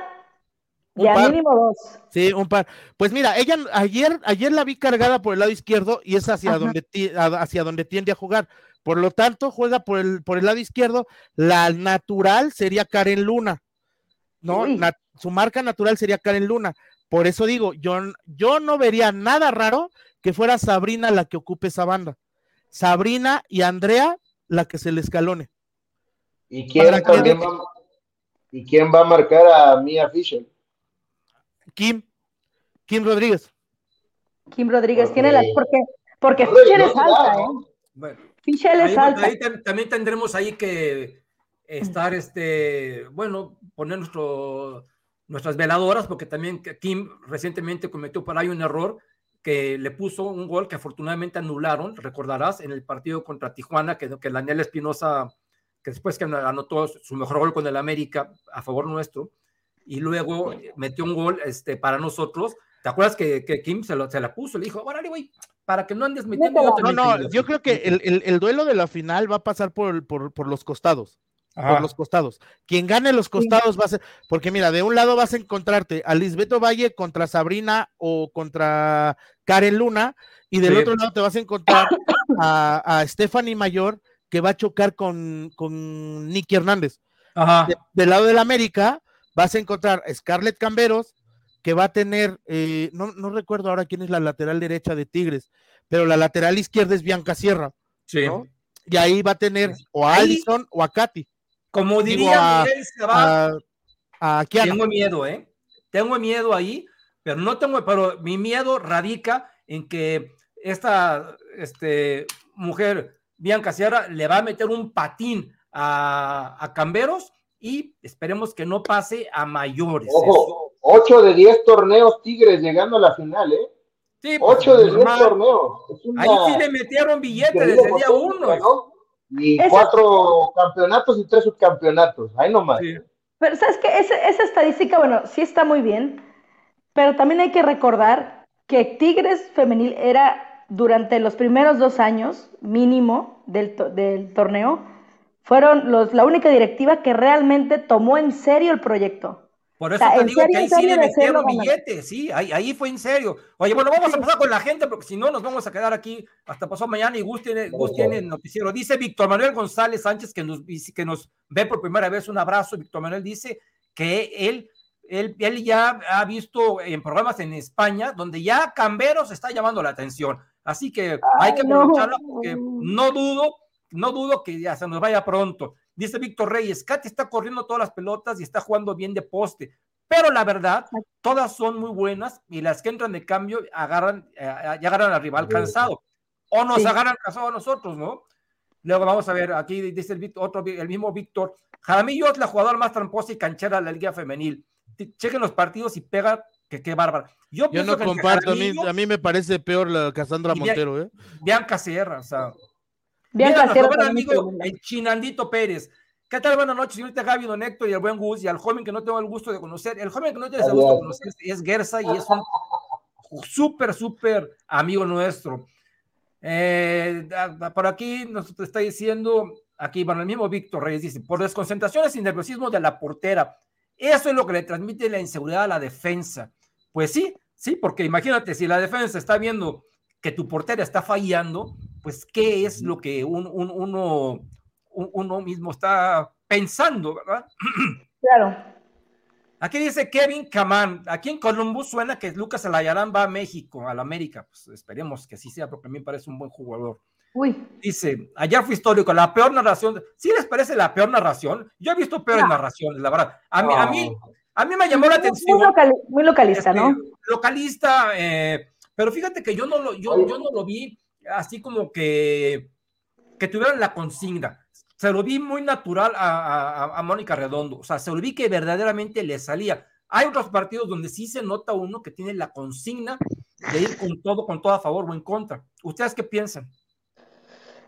Un ya par. mínimo dos. Sí, un par. Pues mira, ella ayer, ayer la vi cargada por el lado izquierdo y es hacia Ajá. donde hacia donde tiende a jugar. Por lo tanto, juega por el, por el lado izquierdo. La natural sería Karen Luna. ¿No? su marca natural sería Karen Luna. Por eso digo, yo, yo no vería nada raro que fuera Sabrina la que ocupe esa banda. Sabrina y Andrea la que se le escalone. ¿Y quién, también va, ¿Y quién va a marcar a Mia Fisher? Kim. Kim Rodríguez. Kim Rodríguez tiene la. Porque, porque Fisher es alta, ¿eh? Bueno, Fisher es alta. también tendremos ahí que estar, este, bueno, poner nuestro, nuestras veladoras, porque también Kim recientemente cometió por ahí un error que le puso un gol que afortunadamente anularon, recordarás, en el partido contra Tijuana, que, que Daniel Espinosa, que después que anotó su mejor gol con el América a favor nuestro, y luego metió un gol este, para nosotros. ¿Te acuerdas que, que Kim se, lo, se, la puso? Le dijo, órale, güey, para que no andes metiendo. No, no, yo creo que el, el, el, duelo de la final va a pasar por, por, por los costados por los costados. Quien gane los costados va a ser, porque mira, de un lado vas a encontrarte a Lisbeto Valle contra Sabrina o contra Karen Luna, y del otro lado te vas a encontrar a, a, Stephanie Mayor que va a chocar con, con Nicky Hernández. del lado del América vas a encontrar a Scarlett Camberos, que va a tener, eh, no, no, recuerdo ahora quién es la lateral derecha de Tigres, pero la lateral izquierda es Bianca Sierra. Sí. Y ahí va a tener o a Allison o a Katy. Como diría Miguel a, tengo miedo, ¿eh? Tengo miedo ahí, pero no tengo, pero mi miedo radica en que esta este, mujer, Bianca Sierra, le va a meter un patín a, a Camberos y esperemos que no pase a mayores. Ojo, 8 de 10 torneos Tigres llegando a la final, ¿eh? Sí, 8 pues, de 10 torneos. Ahí sí le metieron billetes desde el día 1 y cuatro campeonatos y tres subcampeonatos, ahí nomás. Pero sabes que esa, esa estadística, bueno, sí está muy bien, pero también hay que recordar que Tigres Femenil era durante los primeros dos años mínimo del, del torneo, fueron los, la única directiva que realmente tomó en serio el proyecto. Por eso te digo que ahí sí le metieron billetes, sí, ahí, ahí, fue en serio. Oye, bueno, vamos a pasar con la gente, porque si no nos vamos a quedar aquí hasta pasó mañana y Gus tiene, tiene el noticiero. Dice Víctor Manuel González Sánchez, que nos, que nos ve por primera vez, un abrazo. Víctor Manuel dice que él, él, él ya ha visto en programas en España donde ya Camberos está llamando la atención. Así que hay que aprovecharlo porque no dudo, no dudo que ya se nos vaya pronto. Dice Víctor Reyes, Katy está corriendo todas las pelotas y está jugando bien de poste, pero la verdad, todas son muy buenas y las que entran de cambio agarran, eh, ya agarran al rival cansado o nos agarran cansado a nosotros, ¿no? Luego vamos a ver, aquí dice el, otro, el mismo Víctor, Jaramillo es la jugadora más tramposa y canchera de la Liga Femenil. Chequen los partidos y pega, que qué bárbara. Yo, no comparto, a, mí, a mí me parece peor la Cassandra Montero, ¿eh? Bianca Sierra, o sea, Bien, buen amigo, el Chinandito Pérez. ¿Qué tal? Buenas noches, señorita Gaby, don Héctor y el buen Gus y al joven que no tengo el gusto de conocer. El joven que no tiene el gusto de conocer es Gersa y es un súper, súper amigo nuestro. Eh, por aquí nos está diciendo, aquí, bueno, el mismo Víctor Reyes dice, por desconcentraciones y nerviosismo de la portera. Eso es lo que le transmite la inseguridad a la defensa. Pues sí, sí, porque imagínate, si la defensa está viendo que tu portera está fallando, pues qué es lo que uno, uno mismo está pensando, ¿verdad? Claro. Aquí dice Kevin Camán, aquí en Columbus suena que Lucas Alayarán va a México, a la América, pues esperemos que así sea, porque a mí me parece un buen jugador. Uy. Dice, ayer fue histórico, la peor narración, ¿sí les parece la peor narración? Yo he visto peores narraciones, la verdad. A mí, a mí, a mí me llamó la atención. Muy, localista, ¿no? Este, localista, eh, pero fíjate que yo no lo, yo, yo no lo vi así como que, que tuvieran la consigna. Se lo vi muy natural a, Mónica Redondo, o sea, se lo vi que verdaderamente le salía. Hay otros partidos donde sí se nota uno que tiene la consigna de ir con todo, con todo a favor o en contra. ¿Ustedes qué piensan?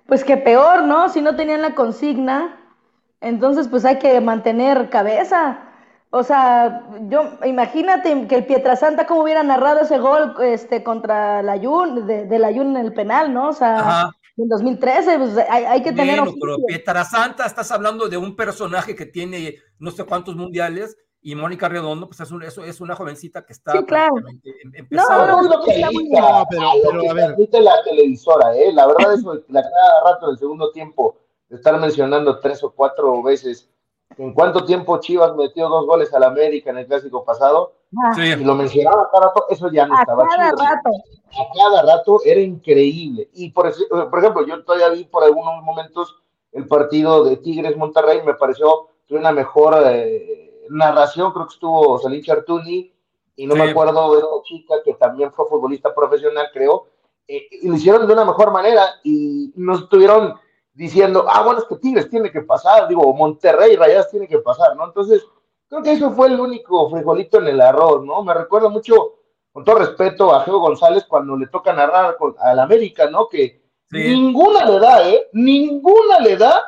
Pues que peor, ¿no? Si no tenían la consigna, entonces pues hay que mantener cabeza. O sea, yo imagínate que el Pietrasanta como hubiera narrado ese gol este contra la Jun, de, la Jun en el penal, ¿no? O sea, en 2013, pues hay, que tener pero Pietrasanta estás hablando de un personaje que tiene no sé cuántos mundiales y Mónica Redondo, pues es, un, eso es una jovencita que está Sí, claro. prácticamente em- empezando. No, No, es lo que está muy grita, bien. pero- pero, que a ver. la televisora, ¿eh? La verdad, eso, la cada rato del segundo tiempo, de estar mencionando tres o cuatro veces en cuánto tiempo Chivas metió dos goles al América en el clásico pasado, Ah, Sí. y lo mencionaba cada rato, eso ya no a estaba cada chido. rato. a cada rato era increíble. Y por, por ejemplo, yo todavía vi por algunos momentos el partido de Tigres Monterrey, me pareció que una mejor eh, narración, creo que estuvo Salín Chartuni, y no Sí. me acuerdo de esta chica que también fue futbolista profesional, creo, eh, y lo hicieron de una mejor manera y no estuvieron diciendo, ah, bueno, es que Tigres tiene que pasar, digo, Monterrey Rayas tiene que pasar, ¿no? Entonces, creo que eso fue el único frijolito en el arroz, ¿no? Me recuerda mucho con todo respeto a Geo González cuando le toca narrar con, al América, ¿no? Que Sí. ninguna le da, ¿eh? Ninguna le da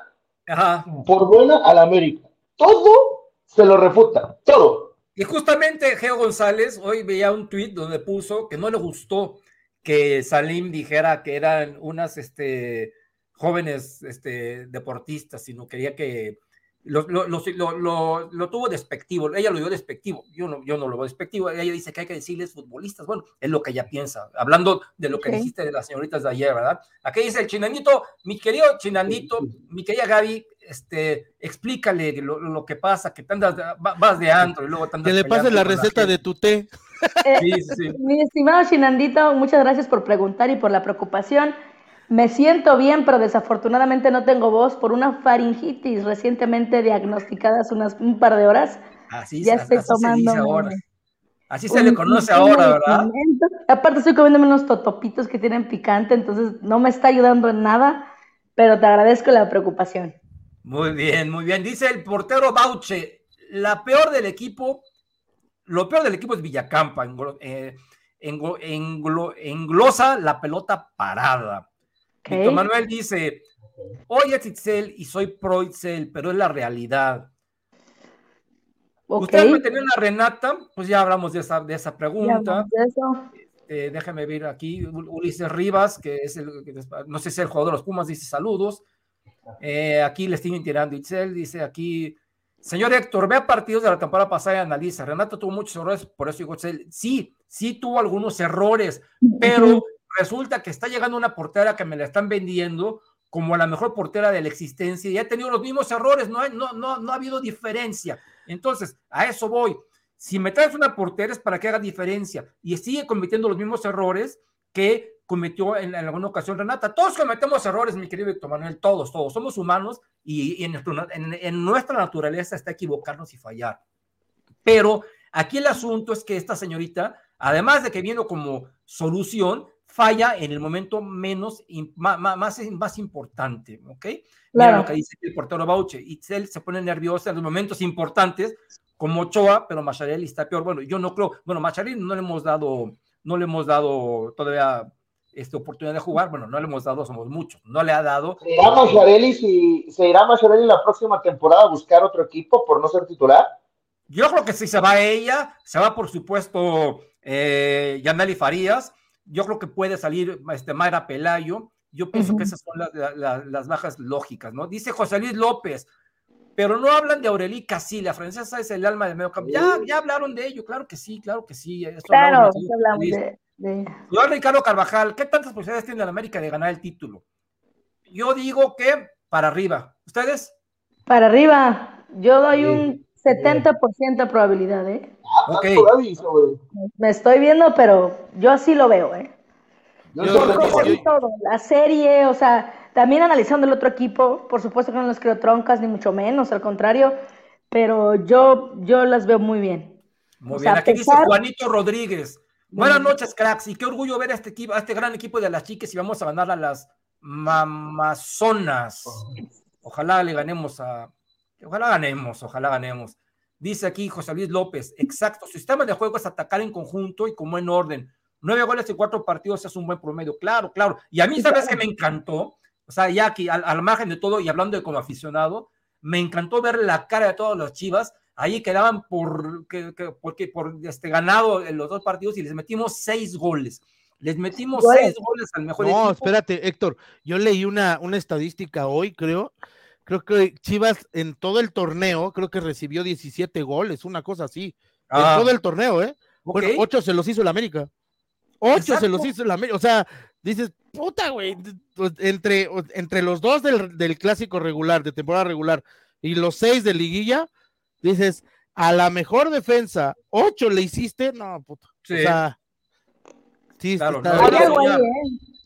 Ajá. por buena al América. Todo se lo refuta, todo. Y justamente Geo González hoy veía un tuit donde puso que no le gustó que Salim dijera que eran unas este, jóvenes este, deportistas, sino quería que lo, lo, lo, lo, lo tuvo despectivo, ella lo dio despectivo, yo no, yo no lo veo despectivo, ella dice que hay que decirles futbolistas, bueno, es lo que ella piensa, hablando de lo que dijiste de las señoritas de ayer, ¿verdad? Aquí dice el chinandito, mi querido chinandito, mi querida Gaby, este, explícale lo, lo que pasa, que te andas, vas de antro y luego te andas Que le pases peleando la receta de tu té. Eh, Sí, sí, sí. Mi estimado Chinandito, muchas gracias por preguntar y por la preocupación. Me siento bien, pero desafortunadamente no tengo voz por una faringitis recientemente diagnosticada hace unas, un par de horas. Así, Ya así estoy se dice tomando ahora. Así se le conoce ahora, ¿verdad? Aparte estoy comiéndome unos totopitos que tienen picante, entonces no me está ayudando en nada, pero te agradezco la preocupación. Muy bien, muy bien. Dice el portero Bauche, la peor del equipo, lo peor del equipo es Villacampa, englo- eh, englo- englo- englosa la pelota parada. Ok. Víctor Manuel dice, hoy es Itzel y soy pro Itzel, pero es la realidad. Ok, Ustedes me tenían a Renata, pues ya hablamos de esa, de esa pregunta. de eso. Eh, déjame ver aquí, Ul- Ulises Rivas, que es el, no sé si es el jugador de los Pumas, dice saludos. Eh, aquí le estoy tirando Itzel, dice aquí, señor Héctor, vea partidos de la temporada pasada y analiza. Renato tuvo muchos errores, por eso digo Itzel, sí, sí tuvo algunos errores, pero resulta que está llegando una portera que me la están vendiendo como la mejor portera de la existencia y ha tenido los mismos errores, no, no, no, no ha habido diferencia. Entonces, a eso voy. Si me traes una portera es para que haga diferencia y sigue cometiendo los mismos errores que cometió en, en alguna ocasión Renata. Todos cometemos errores, mi querido Víctor Manuel, todos, todos. Somos humanos y, en, en- en nuestra naturaleza está equivocarnos y fallar. Pero aquí el asunto es que esta señorita, además de que viene como solución, falla en el momento menos, ma- más, más, importante, ¿ok? Mira Claro. lo que dice el portero Bauche. Itzel se pone nerviosa en los momentos importantes, como Ochoa, pero Macharelli está peor. Bueno, yo no creo, bueno, Macharelli no le hemos dado, no le hemos dado todavía esta oportunidad de jugar, bueno, no le hemos dado, somos muchos, no le ha dado. ¿Se irá Macharelli si se irá Macharelli la próxima temporada a buscar otro equipo por no ser titular? Yo creo que si se va ella, se va por supuesto eh, Yaneli Farías, yo creo que puede salir este, Mayra Pelayo, yo pienso que esas son las, bajas lógicas, ¿no? Dice José Luis López, pero no hablan de Aurelí Casi, la francesa es el alma del medio campo. Ya, ya hablaron de ello, claro que sí, claro que sí. eso Claro, hablamos, de, de- Yo, Ricardo Carvajal, ¿qué tantas posibilidades tiene el América de ganar el título? Yo digo que para arriba. ¿Ustedes? Para arriba, yo doy Sí, un 70% de probabilidad, ¿eh? Me estoy viendo, pero yo así lo veo, ¿eh? Yo Yo todo, la serie, o sea, también analizando el otro equipo, por supuesto que no les creo troncas, ni mucho menos, al contrario, pero yo, yo las veo muy bien. Muy O bien, sea, aquí dice Juanito Rodríguez. Buenas Mm. noches, cracks, y qué orgullo ver a este equipo, a este gran equipo de las chicas y vamos a ganar a las mamazonas. Ojalá le ganemos a. Ojalá ganemos, ojalá ganemos. Dice aquí José Luis López, exacto, su sistema de juego es atacar en conjunto y como en orden. Nueve goles en cuatro partidos es un buen promedio, claro, claro. Y a mí, ¿sabes que me encantó? O sea, ya aquí, al, al margen de todo y hablando de como aficionado, me encantó ver la cara de todos los chivas. Ahí quedaban por, que, que- porque, por este, ganado en los dos partidos y les metimos seis goles. Les metimos Goles. seis goles al mejor No, equipo. espérate, Héctor. Yo leí una, una estadística hoy, creo, creo que Chivas en todo el torneo, creo que recibió 17 goles, una cosa así. Ah, en todo el torneo, ¿eh? ok. Bueno, ocho se los hizo el América. Ocho Exacto. se los hizo el América. O sea, dices, puta, güey, pues, entre, entre los dos del, del clásico regular, de temporada regular, y los seis de liguilla, dices, a la mejor defensa, ocho le hiciste, no, puta. Sí. O sea, sí, Claro, está- no, no, soñar. ¿eh?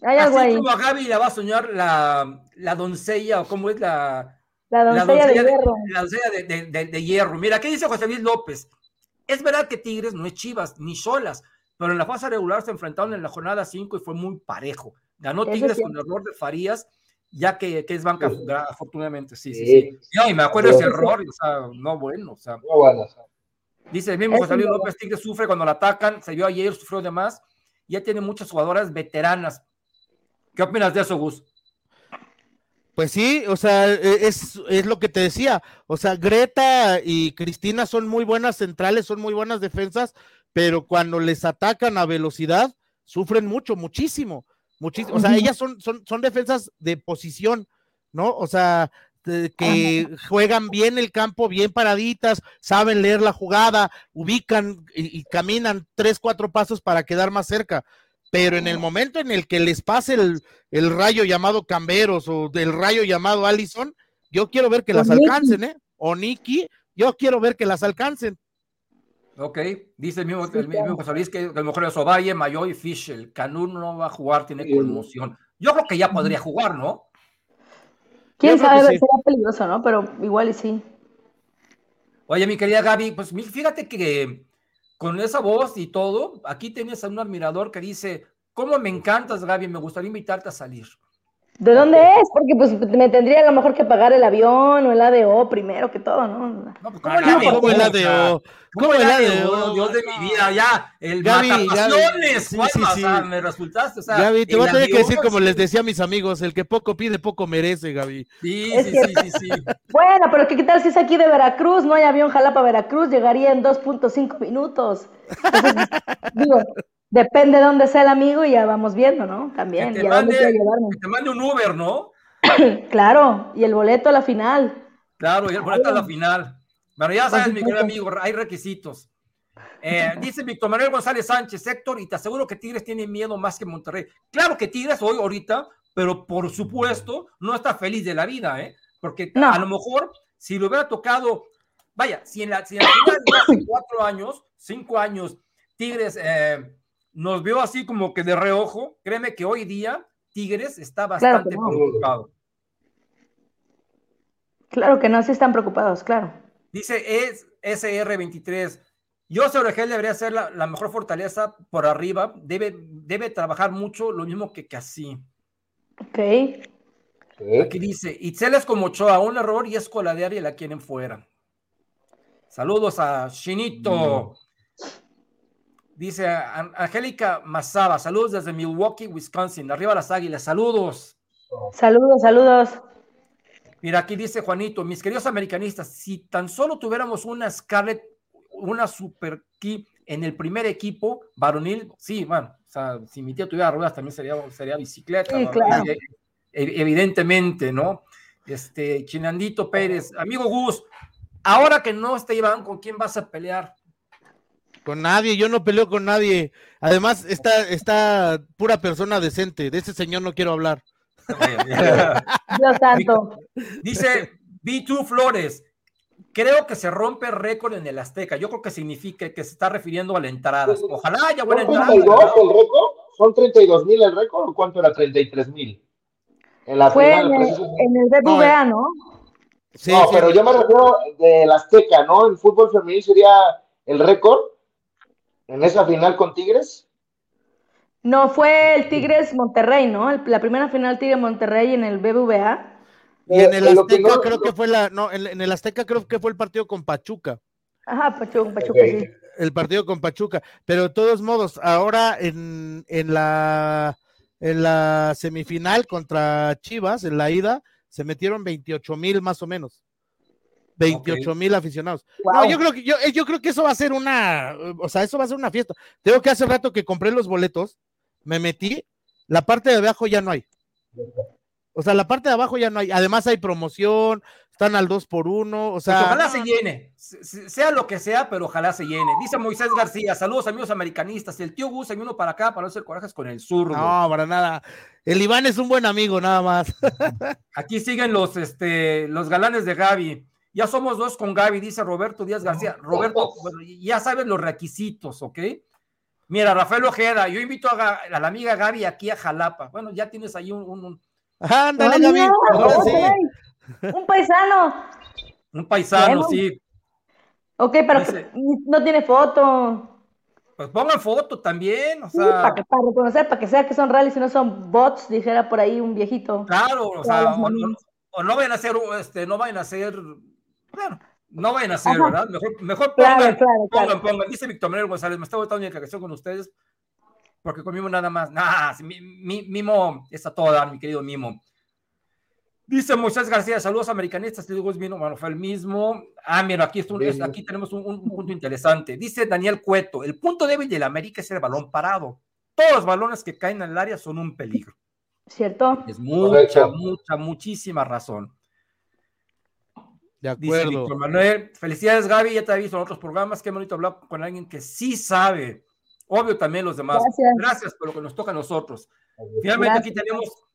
Hay algo Así ahí. como a Gaby la va a soñar la, la doncella, o cómo es la, La la doncella de doncella de, hierro. la doncella de, de- de- de hierro. Mira, ¿qué dice José Luis López? Es verdad que Tigres no es Chivas ni solas, pero en la fase regular se enfrentaron en la jornada 5 y fue muy parejo. Ganó Eso Tigres con error de Farías, ya que, que es banca, Sí. afortunadamente. Sí, sí, Sí. sí. No, y me acuerdo Sí. ese error, o sea, no bueno, o sea. Muy bueno. Dice el mismo Es José Luis López, Tigres sufre cuando la atacan, se vio ayer, sufrió de más, ya tiene muchas jugadoras veteranas. ¿Qué opinas de eso, Gus? Pues sí, o sea, e- es, es lo que te decía. O sea, Greta y Cristina son muy buenas centrales, son muy buenas defensas, pero cuando les atacan a velocidad, sufren mucho, muchísimo. muchísimo. O sea, ellas son, son, son defensas de posición, ¿no? O sea, de- que juegan bien el campo, bien paraditas, saben leer la jugada, ubican y, y caminan tres, cuatro pasos para quedar más cerca. Pero en el momento en el que les pase el, el rayo llamado Camberos o del rayo llamado Allison, yo quiero ver que las Nicky. alcancen, ¿eh? O Nicky, yo quiero ver que las alcancen. Ok, dice el mismo, el mismo. José Luis que a lo mejor es Ovalle, Mayo y Fischel. Canún no va a jugar, tiene conmoción. Yo creo que ya podría jugar, ¿no? Quién sabe, sí. será peligroso, ¿no? Pero igual y sí. Oye, mi querida Gaby, pues fíjate que con esa voz y todo, aquí tienes a un admirador que dice, ¿cómo me encantas, Gaby? Me gustaría invitarte a salir. ¿De dónde es? Porque pues me tendría a lo mejor que pagar el avión o el ADO primero que todo, ¿no? No, pues, Ah, ¿cómo el ¿cómo el ADO? ADO? ¿Cómo ¿Cómo el el ADO? ADO? Dios de mi vida, ya, el Gaby, matapasiones, Gaby, sí, ¿cuál sí, sí. O sea, me resultaste, o sea, Gaby, te el voy a tener que decir como sí. les decía a mis amigos, el que poco pide, poco merece, Gaby. Sí, sí, sí, sí, sí. Bueno, pero ¿qué tal si es aquí de Veracruz? No hay avión Jalapa Veracruz, llegaría en 2.5 minutos. Entonces, digo, depende de dónde sea el amigo y ya vamos viendo, ¿no? Que También, te, mande, que te mande un Uber, ¿no? Claro, y el boleto a la final. Claro, y el boleto a la final. Bueno, ya sabes, mi querido amigo, hay requisitos. Eh, dice Víctor Manuel González Sánchez, Héctor, y te aseguro que Tigres tiene miedo más que Monterrey. Claro que Tigres hoy, ahorita, pero por supuesto, no está feliz de la vida, ¿eh? Porque No. a lo mejor, si le hubiera tocado, vaya, si en la, si en la final de hace cuatro años, cinco años, Tigres eh, nos vio así como que de reojo, créeme que hoy día Tigres está bastante no. preocupado. Claro que no, sí están preocupados, claro. Dice es SR23. Yo Oregel debería ser la, la mejor fortaleza por arriba. Debe, debe trabajar mucho, lo mismo que Casi. Ok. Aquí dice, Itzel es como Ochoa, un error y es coladear y la quieren fuera. Saludos a Shinito. Dice An- Angélica Mazaba, saludos desde Milwaukee, Wisconsin. Arriba las águilas, saludos. Saludos, saludos. Mira, aquí dice Juanito, mis queridos americanistas, si tan solo tuviéramos una Scarlett, una Super Key en el primer equipo varonil, sí, bueno, o sea, si mi tío tuviera ruedas también sería, sería bicicleta, claro. Evidentemente, ¿no? Este, Chinandito Pérez, amigo Gus, ahora que no esté Iván, ¿con quién vas a pelear? Con nadie, yo no peleo con nadie. Además, está, está pura persona decente. De ese señor no quiero hablar. Dios santo. Dice B2 Flores, creo que se rompe récord en el Azteca. Yo creo que significa que se está refiriendo a la entrada. Ojalá haya ¿Son buena entrada. 32 ¿no? el récord? ¿Son 32 mil el récord o cuánto era? 33 mil. En la Fue final, en el, en BBVA, ¿no? Sí, no, sí, pero yo me refiero del Azteca, ¿no? El fútbol femenil sería el récord en esa final con Tigres. No, fue el Tigres Monterrey, ¿no? El- la primera final Tigres Monterrey en el BBVA. Y en el que Azteca no- creo que fue la, no, en, en el Azteca creo que fue el partido con Pachuca, Ajá, Pachuca, Pachuca, sí. el partido con Pachuca, pero de todos modos, ahora en, en la en la semifinal contra Chivas, en la ida, se metieron 28 mil más o menos. 28 mil aficionados. No, yo creo que yo, eh, yo creo que eso va a ser una, o sea, eso va a ser una fiesta. Tengo que hace rato que compré los boletos, me metí, la parte de abajo ya no hay. O sea, la parte de abajo ya no hay. Además hay promoción, están al 2 por 1 o Pues sea. ojalá se llene, se- se- sea lo que sea, pero ojalá se llene. Dice Moisés García, saludos amigos americanistas. El tío Gus se vino para acá para no hacer corajes con el zurdo. No, para nada. El Iván es un buen amigo, nada más. Aquí siguen los, este, los galanes de Gaby. Ya somos dos con Gaby, dice Roberto Díaz García. Roberto, bueno, ya sabes los requisitos, ¿ok? Mira, Rafael Ojeda, yo invito a, la amiga Gaby aquí a Jalapa. Bueno, ya tienes ahí un, un- un- Ándale, Gaby. sí. Un paisano. un paisano, sí. Ok, pero Dice- no tiene foto. Pues pongan foto también, o Sí, sea, para, que- para reconocer, para que sea que son reales y no son bots, dijera por ahí un viejito. claro, o sea, o, sí. o- o no vayan a hacer, este, no vayan a hacer, bueno, no vayan a hacer, Ajá. ¿verdad? Mejor, mejor Claro, pongan, claro, claro. pongan, pongan. Dice Víctor Manuel González, me está gustando mi canción con ustedes, porque con Mimo nada más, nada, sí, mi- mi- Mimo está toda, mi querido Mimo. Dice Moisés García, saludos americanistas, te digo, es vino, bueno, fue el mismo. Ah, mira, aquí, es- tenemos un, un punto interesante. Dice Daniel Cueto, el punto débil del América es el balón parado. Todos los balones que caen en el área son un peligro. ¿Cierto? Es mucha, Correcto. mucha, muchísima razón. De Dice acuerdo. Víctor Manuel, felicidades Gaby, ya te he visto en otros programas, qué bonito hablar con alguien que sí sabe. Obvio también los demás. Gracias. Gracias por lo que nos toca a nosotros. Finalmente aquí tenemos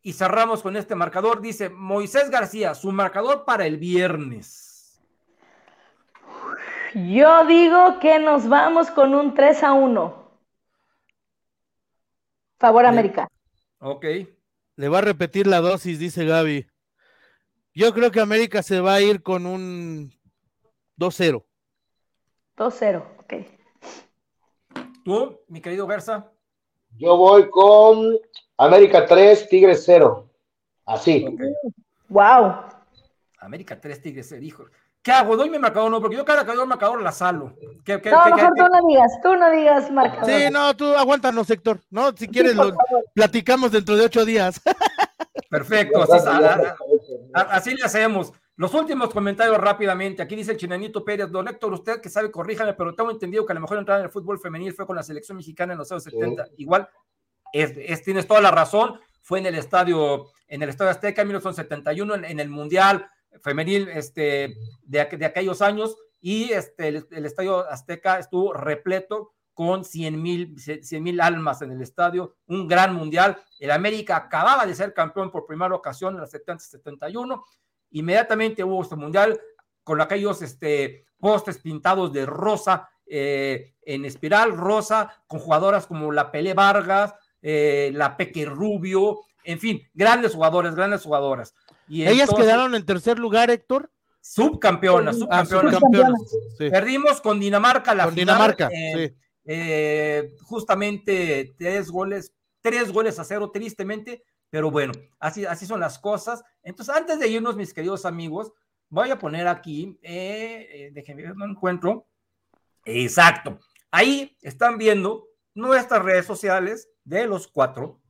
y cerramos con este marcador. Dice Moisés García, su marcador para el viernes. Yo digo que nos vamos con un 3 a 1. Favor Bien. América. Ok. Le va a repetir la dosis, dice Gaby. Yo creo que América se va a ir con un 2-0. 2-0. Ok. Tú, mi querido Garza. Yo voy con América 3, Tigres 0. Así. Wow. América 3 Tigres, eh, dijo. ¿Qué hago? ¿Doy mi marcador no? Porque yo cada que doy el marcador la salo. ¿Qué, qué- No, qué- mejor qué- tú no digas, tú no digas marcador. Sí, no, tú aguántanos, Héctor. No, si quieres lo platicamos dentro de ocho días. Perfecto, así, a- a- así le hacemos. Los últimos comentarios rápidamente. Aquí dice el chinanito Pérez, don Héctor, usted que sabe, corríjame, pero tengo entendido que a lo mejor entrar en el fútbol femenil fue con la selección mexicana en los años 70. Igual, es, es- tienes toda la razón. Fue en el estadio, en el estadio Azteca en 1971, en, en el Mundial femenil este, de aquellos años, y este, el, el estadio Azteca estuvo repleto con 100 mil almas en el estadio, un gran mundial. El América acababa de ser campeón por primera ocasión en la 70-71. Inmediatamente hubo este mundial con aquellos este, postes pintados de rosa eh, en espiral, rosa, con jugadoras como la Pelé Vargas, eh, la Peque Rubio, en fin, grandes jugadores, grandes jugadoras. Y Ellas entonces, quedaron en tercer lugar, Héctor. subcampeonas, Ah, subcampeonas. subcampeonas. Sí. Perdimos con Dinamarca la Con final, Dinamarca, eh, sí. Eh, justamente tres goles, tres goles a cero, tristemente, pero bueno, así, así son las cosas. Entonces, antes de irnos, mis queridos amigos, voy a poner aquí, eh, eh, ver, no encuentro. Exacto. Ahí están viendo nuestras redes sociales de los cuatro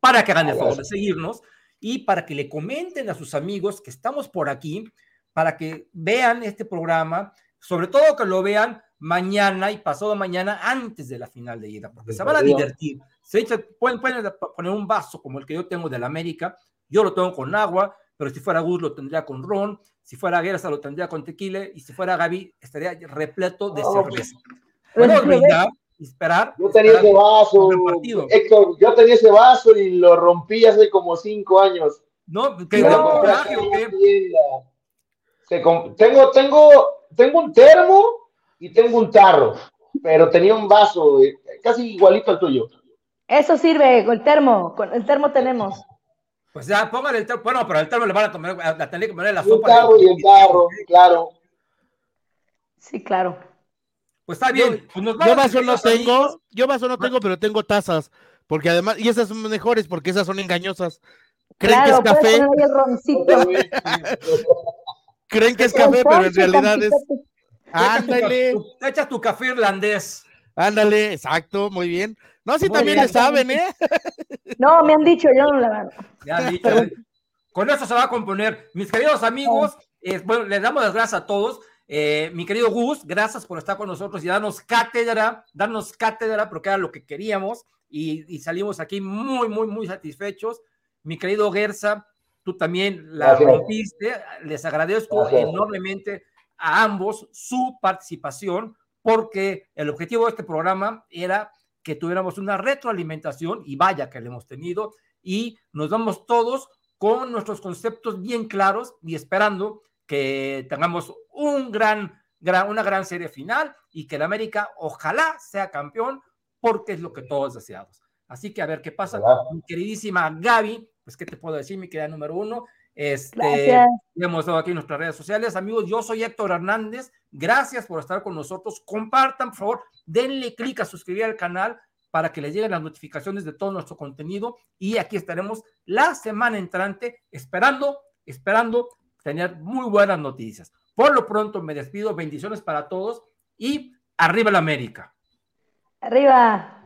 para que hagan el favor de seguirnos y para que le comenten a sus amigos que estamos por aquí, para que vean este programa, sobre todo que lo vean mañana y pasado mañana antes de la final de ida, porque se van a divertir. Se echa, pueden, pueden poner un vaso como el que yo tengo del América, yo lo tengo con agua, pero si fuera Gus lo tendría con ron, si fuera Gersa lo tendría con tequila y si fuera Gaby estaría repleto de cerveza. Podemos brindar esperar. Yo tenía esperar ese vaso. Héctor, yo tenía ese vaso y lo rompí hace como cinco años. No, que no, tengo, tengo, tengo un termo y tengo un tarro, pero tenía un vaso eh, casi igualito al tuyo. Eso sirve, con el termo, con el termo tenemos. Pues ya, póngale el termo. Bueno, pero el termo le van a tomar, a tener que poner la Un sopa. tarro y el tarro, claro. Sí, claro. Pues está bien. Pues nos Yo vamos, vaso no tengo, yo vaso no tengo, pero tengo tazas. Porque además, y esas son mejores porque esas son engañosas. Creen Claro, que es café, poner ahí el roncito. creen que es café, pero en realidad es. Ca- Ándale, tu- Te echas tu café irlandés. ándale, exacto, muy bien. No, sí Muy también bien. le saben, ¿eh? No, me han dicho, yo no la mano. Ya han dicho. Con eso se va a componer. Mis queridos amigos, eh, bueno, les damos las gracias a todos. Eh, mi querido Gus, gracias por estar con nosotros y darnos cátedra, darnos cátedra, porque era lo que queríamos y, y salimos aquí muy, muy, muy satisfechos. Mi querido Gersa, tú también la rompiste. Les agradezco enormemente a ambos su participación porque el objetivo de este programa era que tuviéramos una retroalimentación y vaya que le hemos tenido y nos vamos todos con nuestros conceptos bien claros y esperando que tengamos un gran, gran, una gran serie final y que el América ojalá sea campeón porque es lo que todos deseamos. Así que a ver qué pasa. Mi queridísima Gaby, pues qué te puedo decir, mi querida número uno. Este, hemos estado aquí en nuestras redes sociales. Amigos, yo soy Héctor Hernández. Gracias por estar con nosotros. Compartan, por favor, denle clic a suscribir al canal para que les lleguen las notificaciones de todo nuestro contenido. Y aquí estaremos la semana entrante esperando, esperando tener muy buenas noticias. Por lo pronto me despido. Bendiciones para todos y arriba la América. Arriba.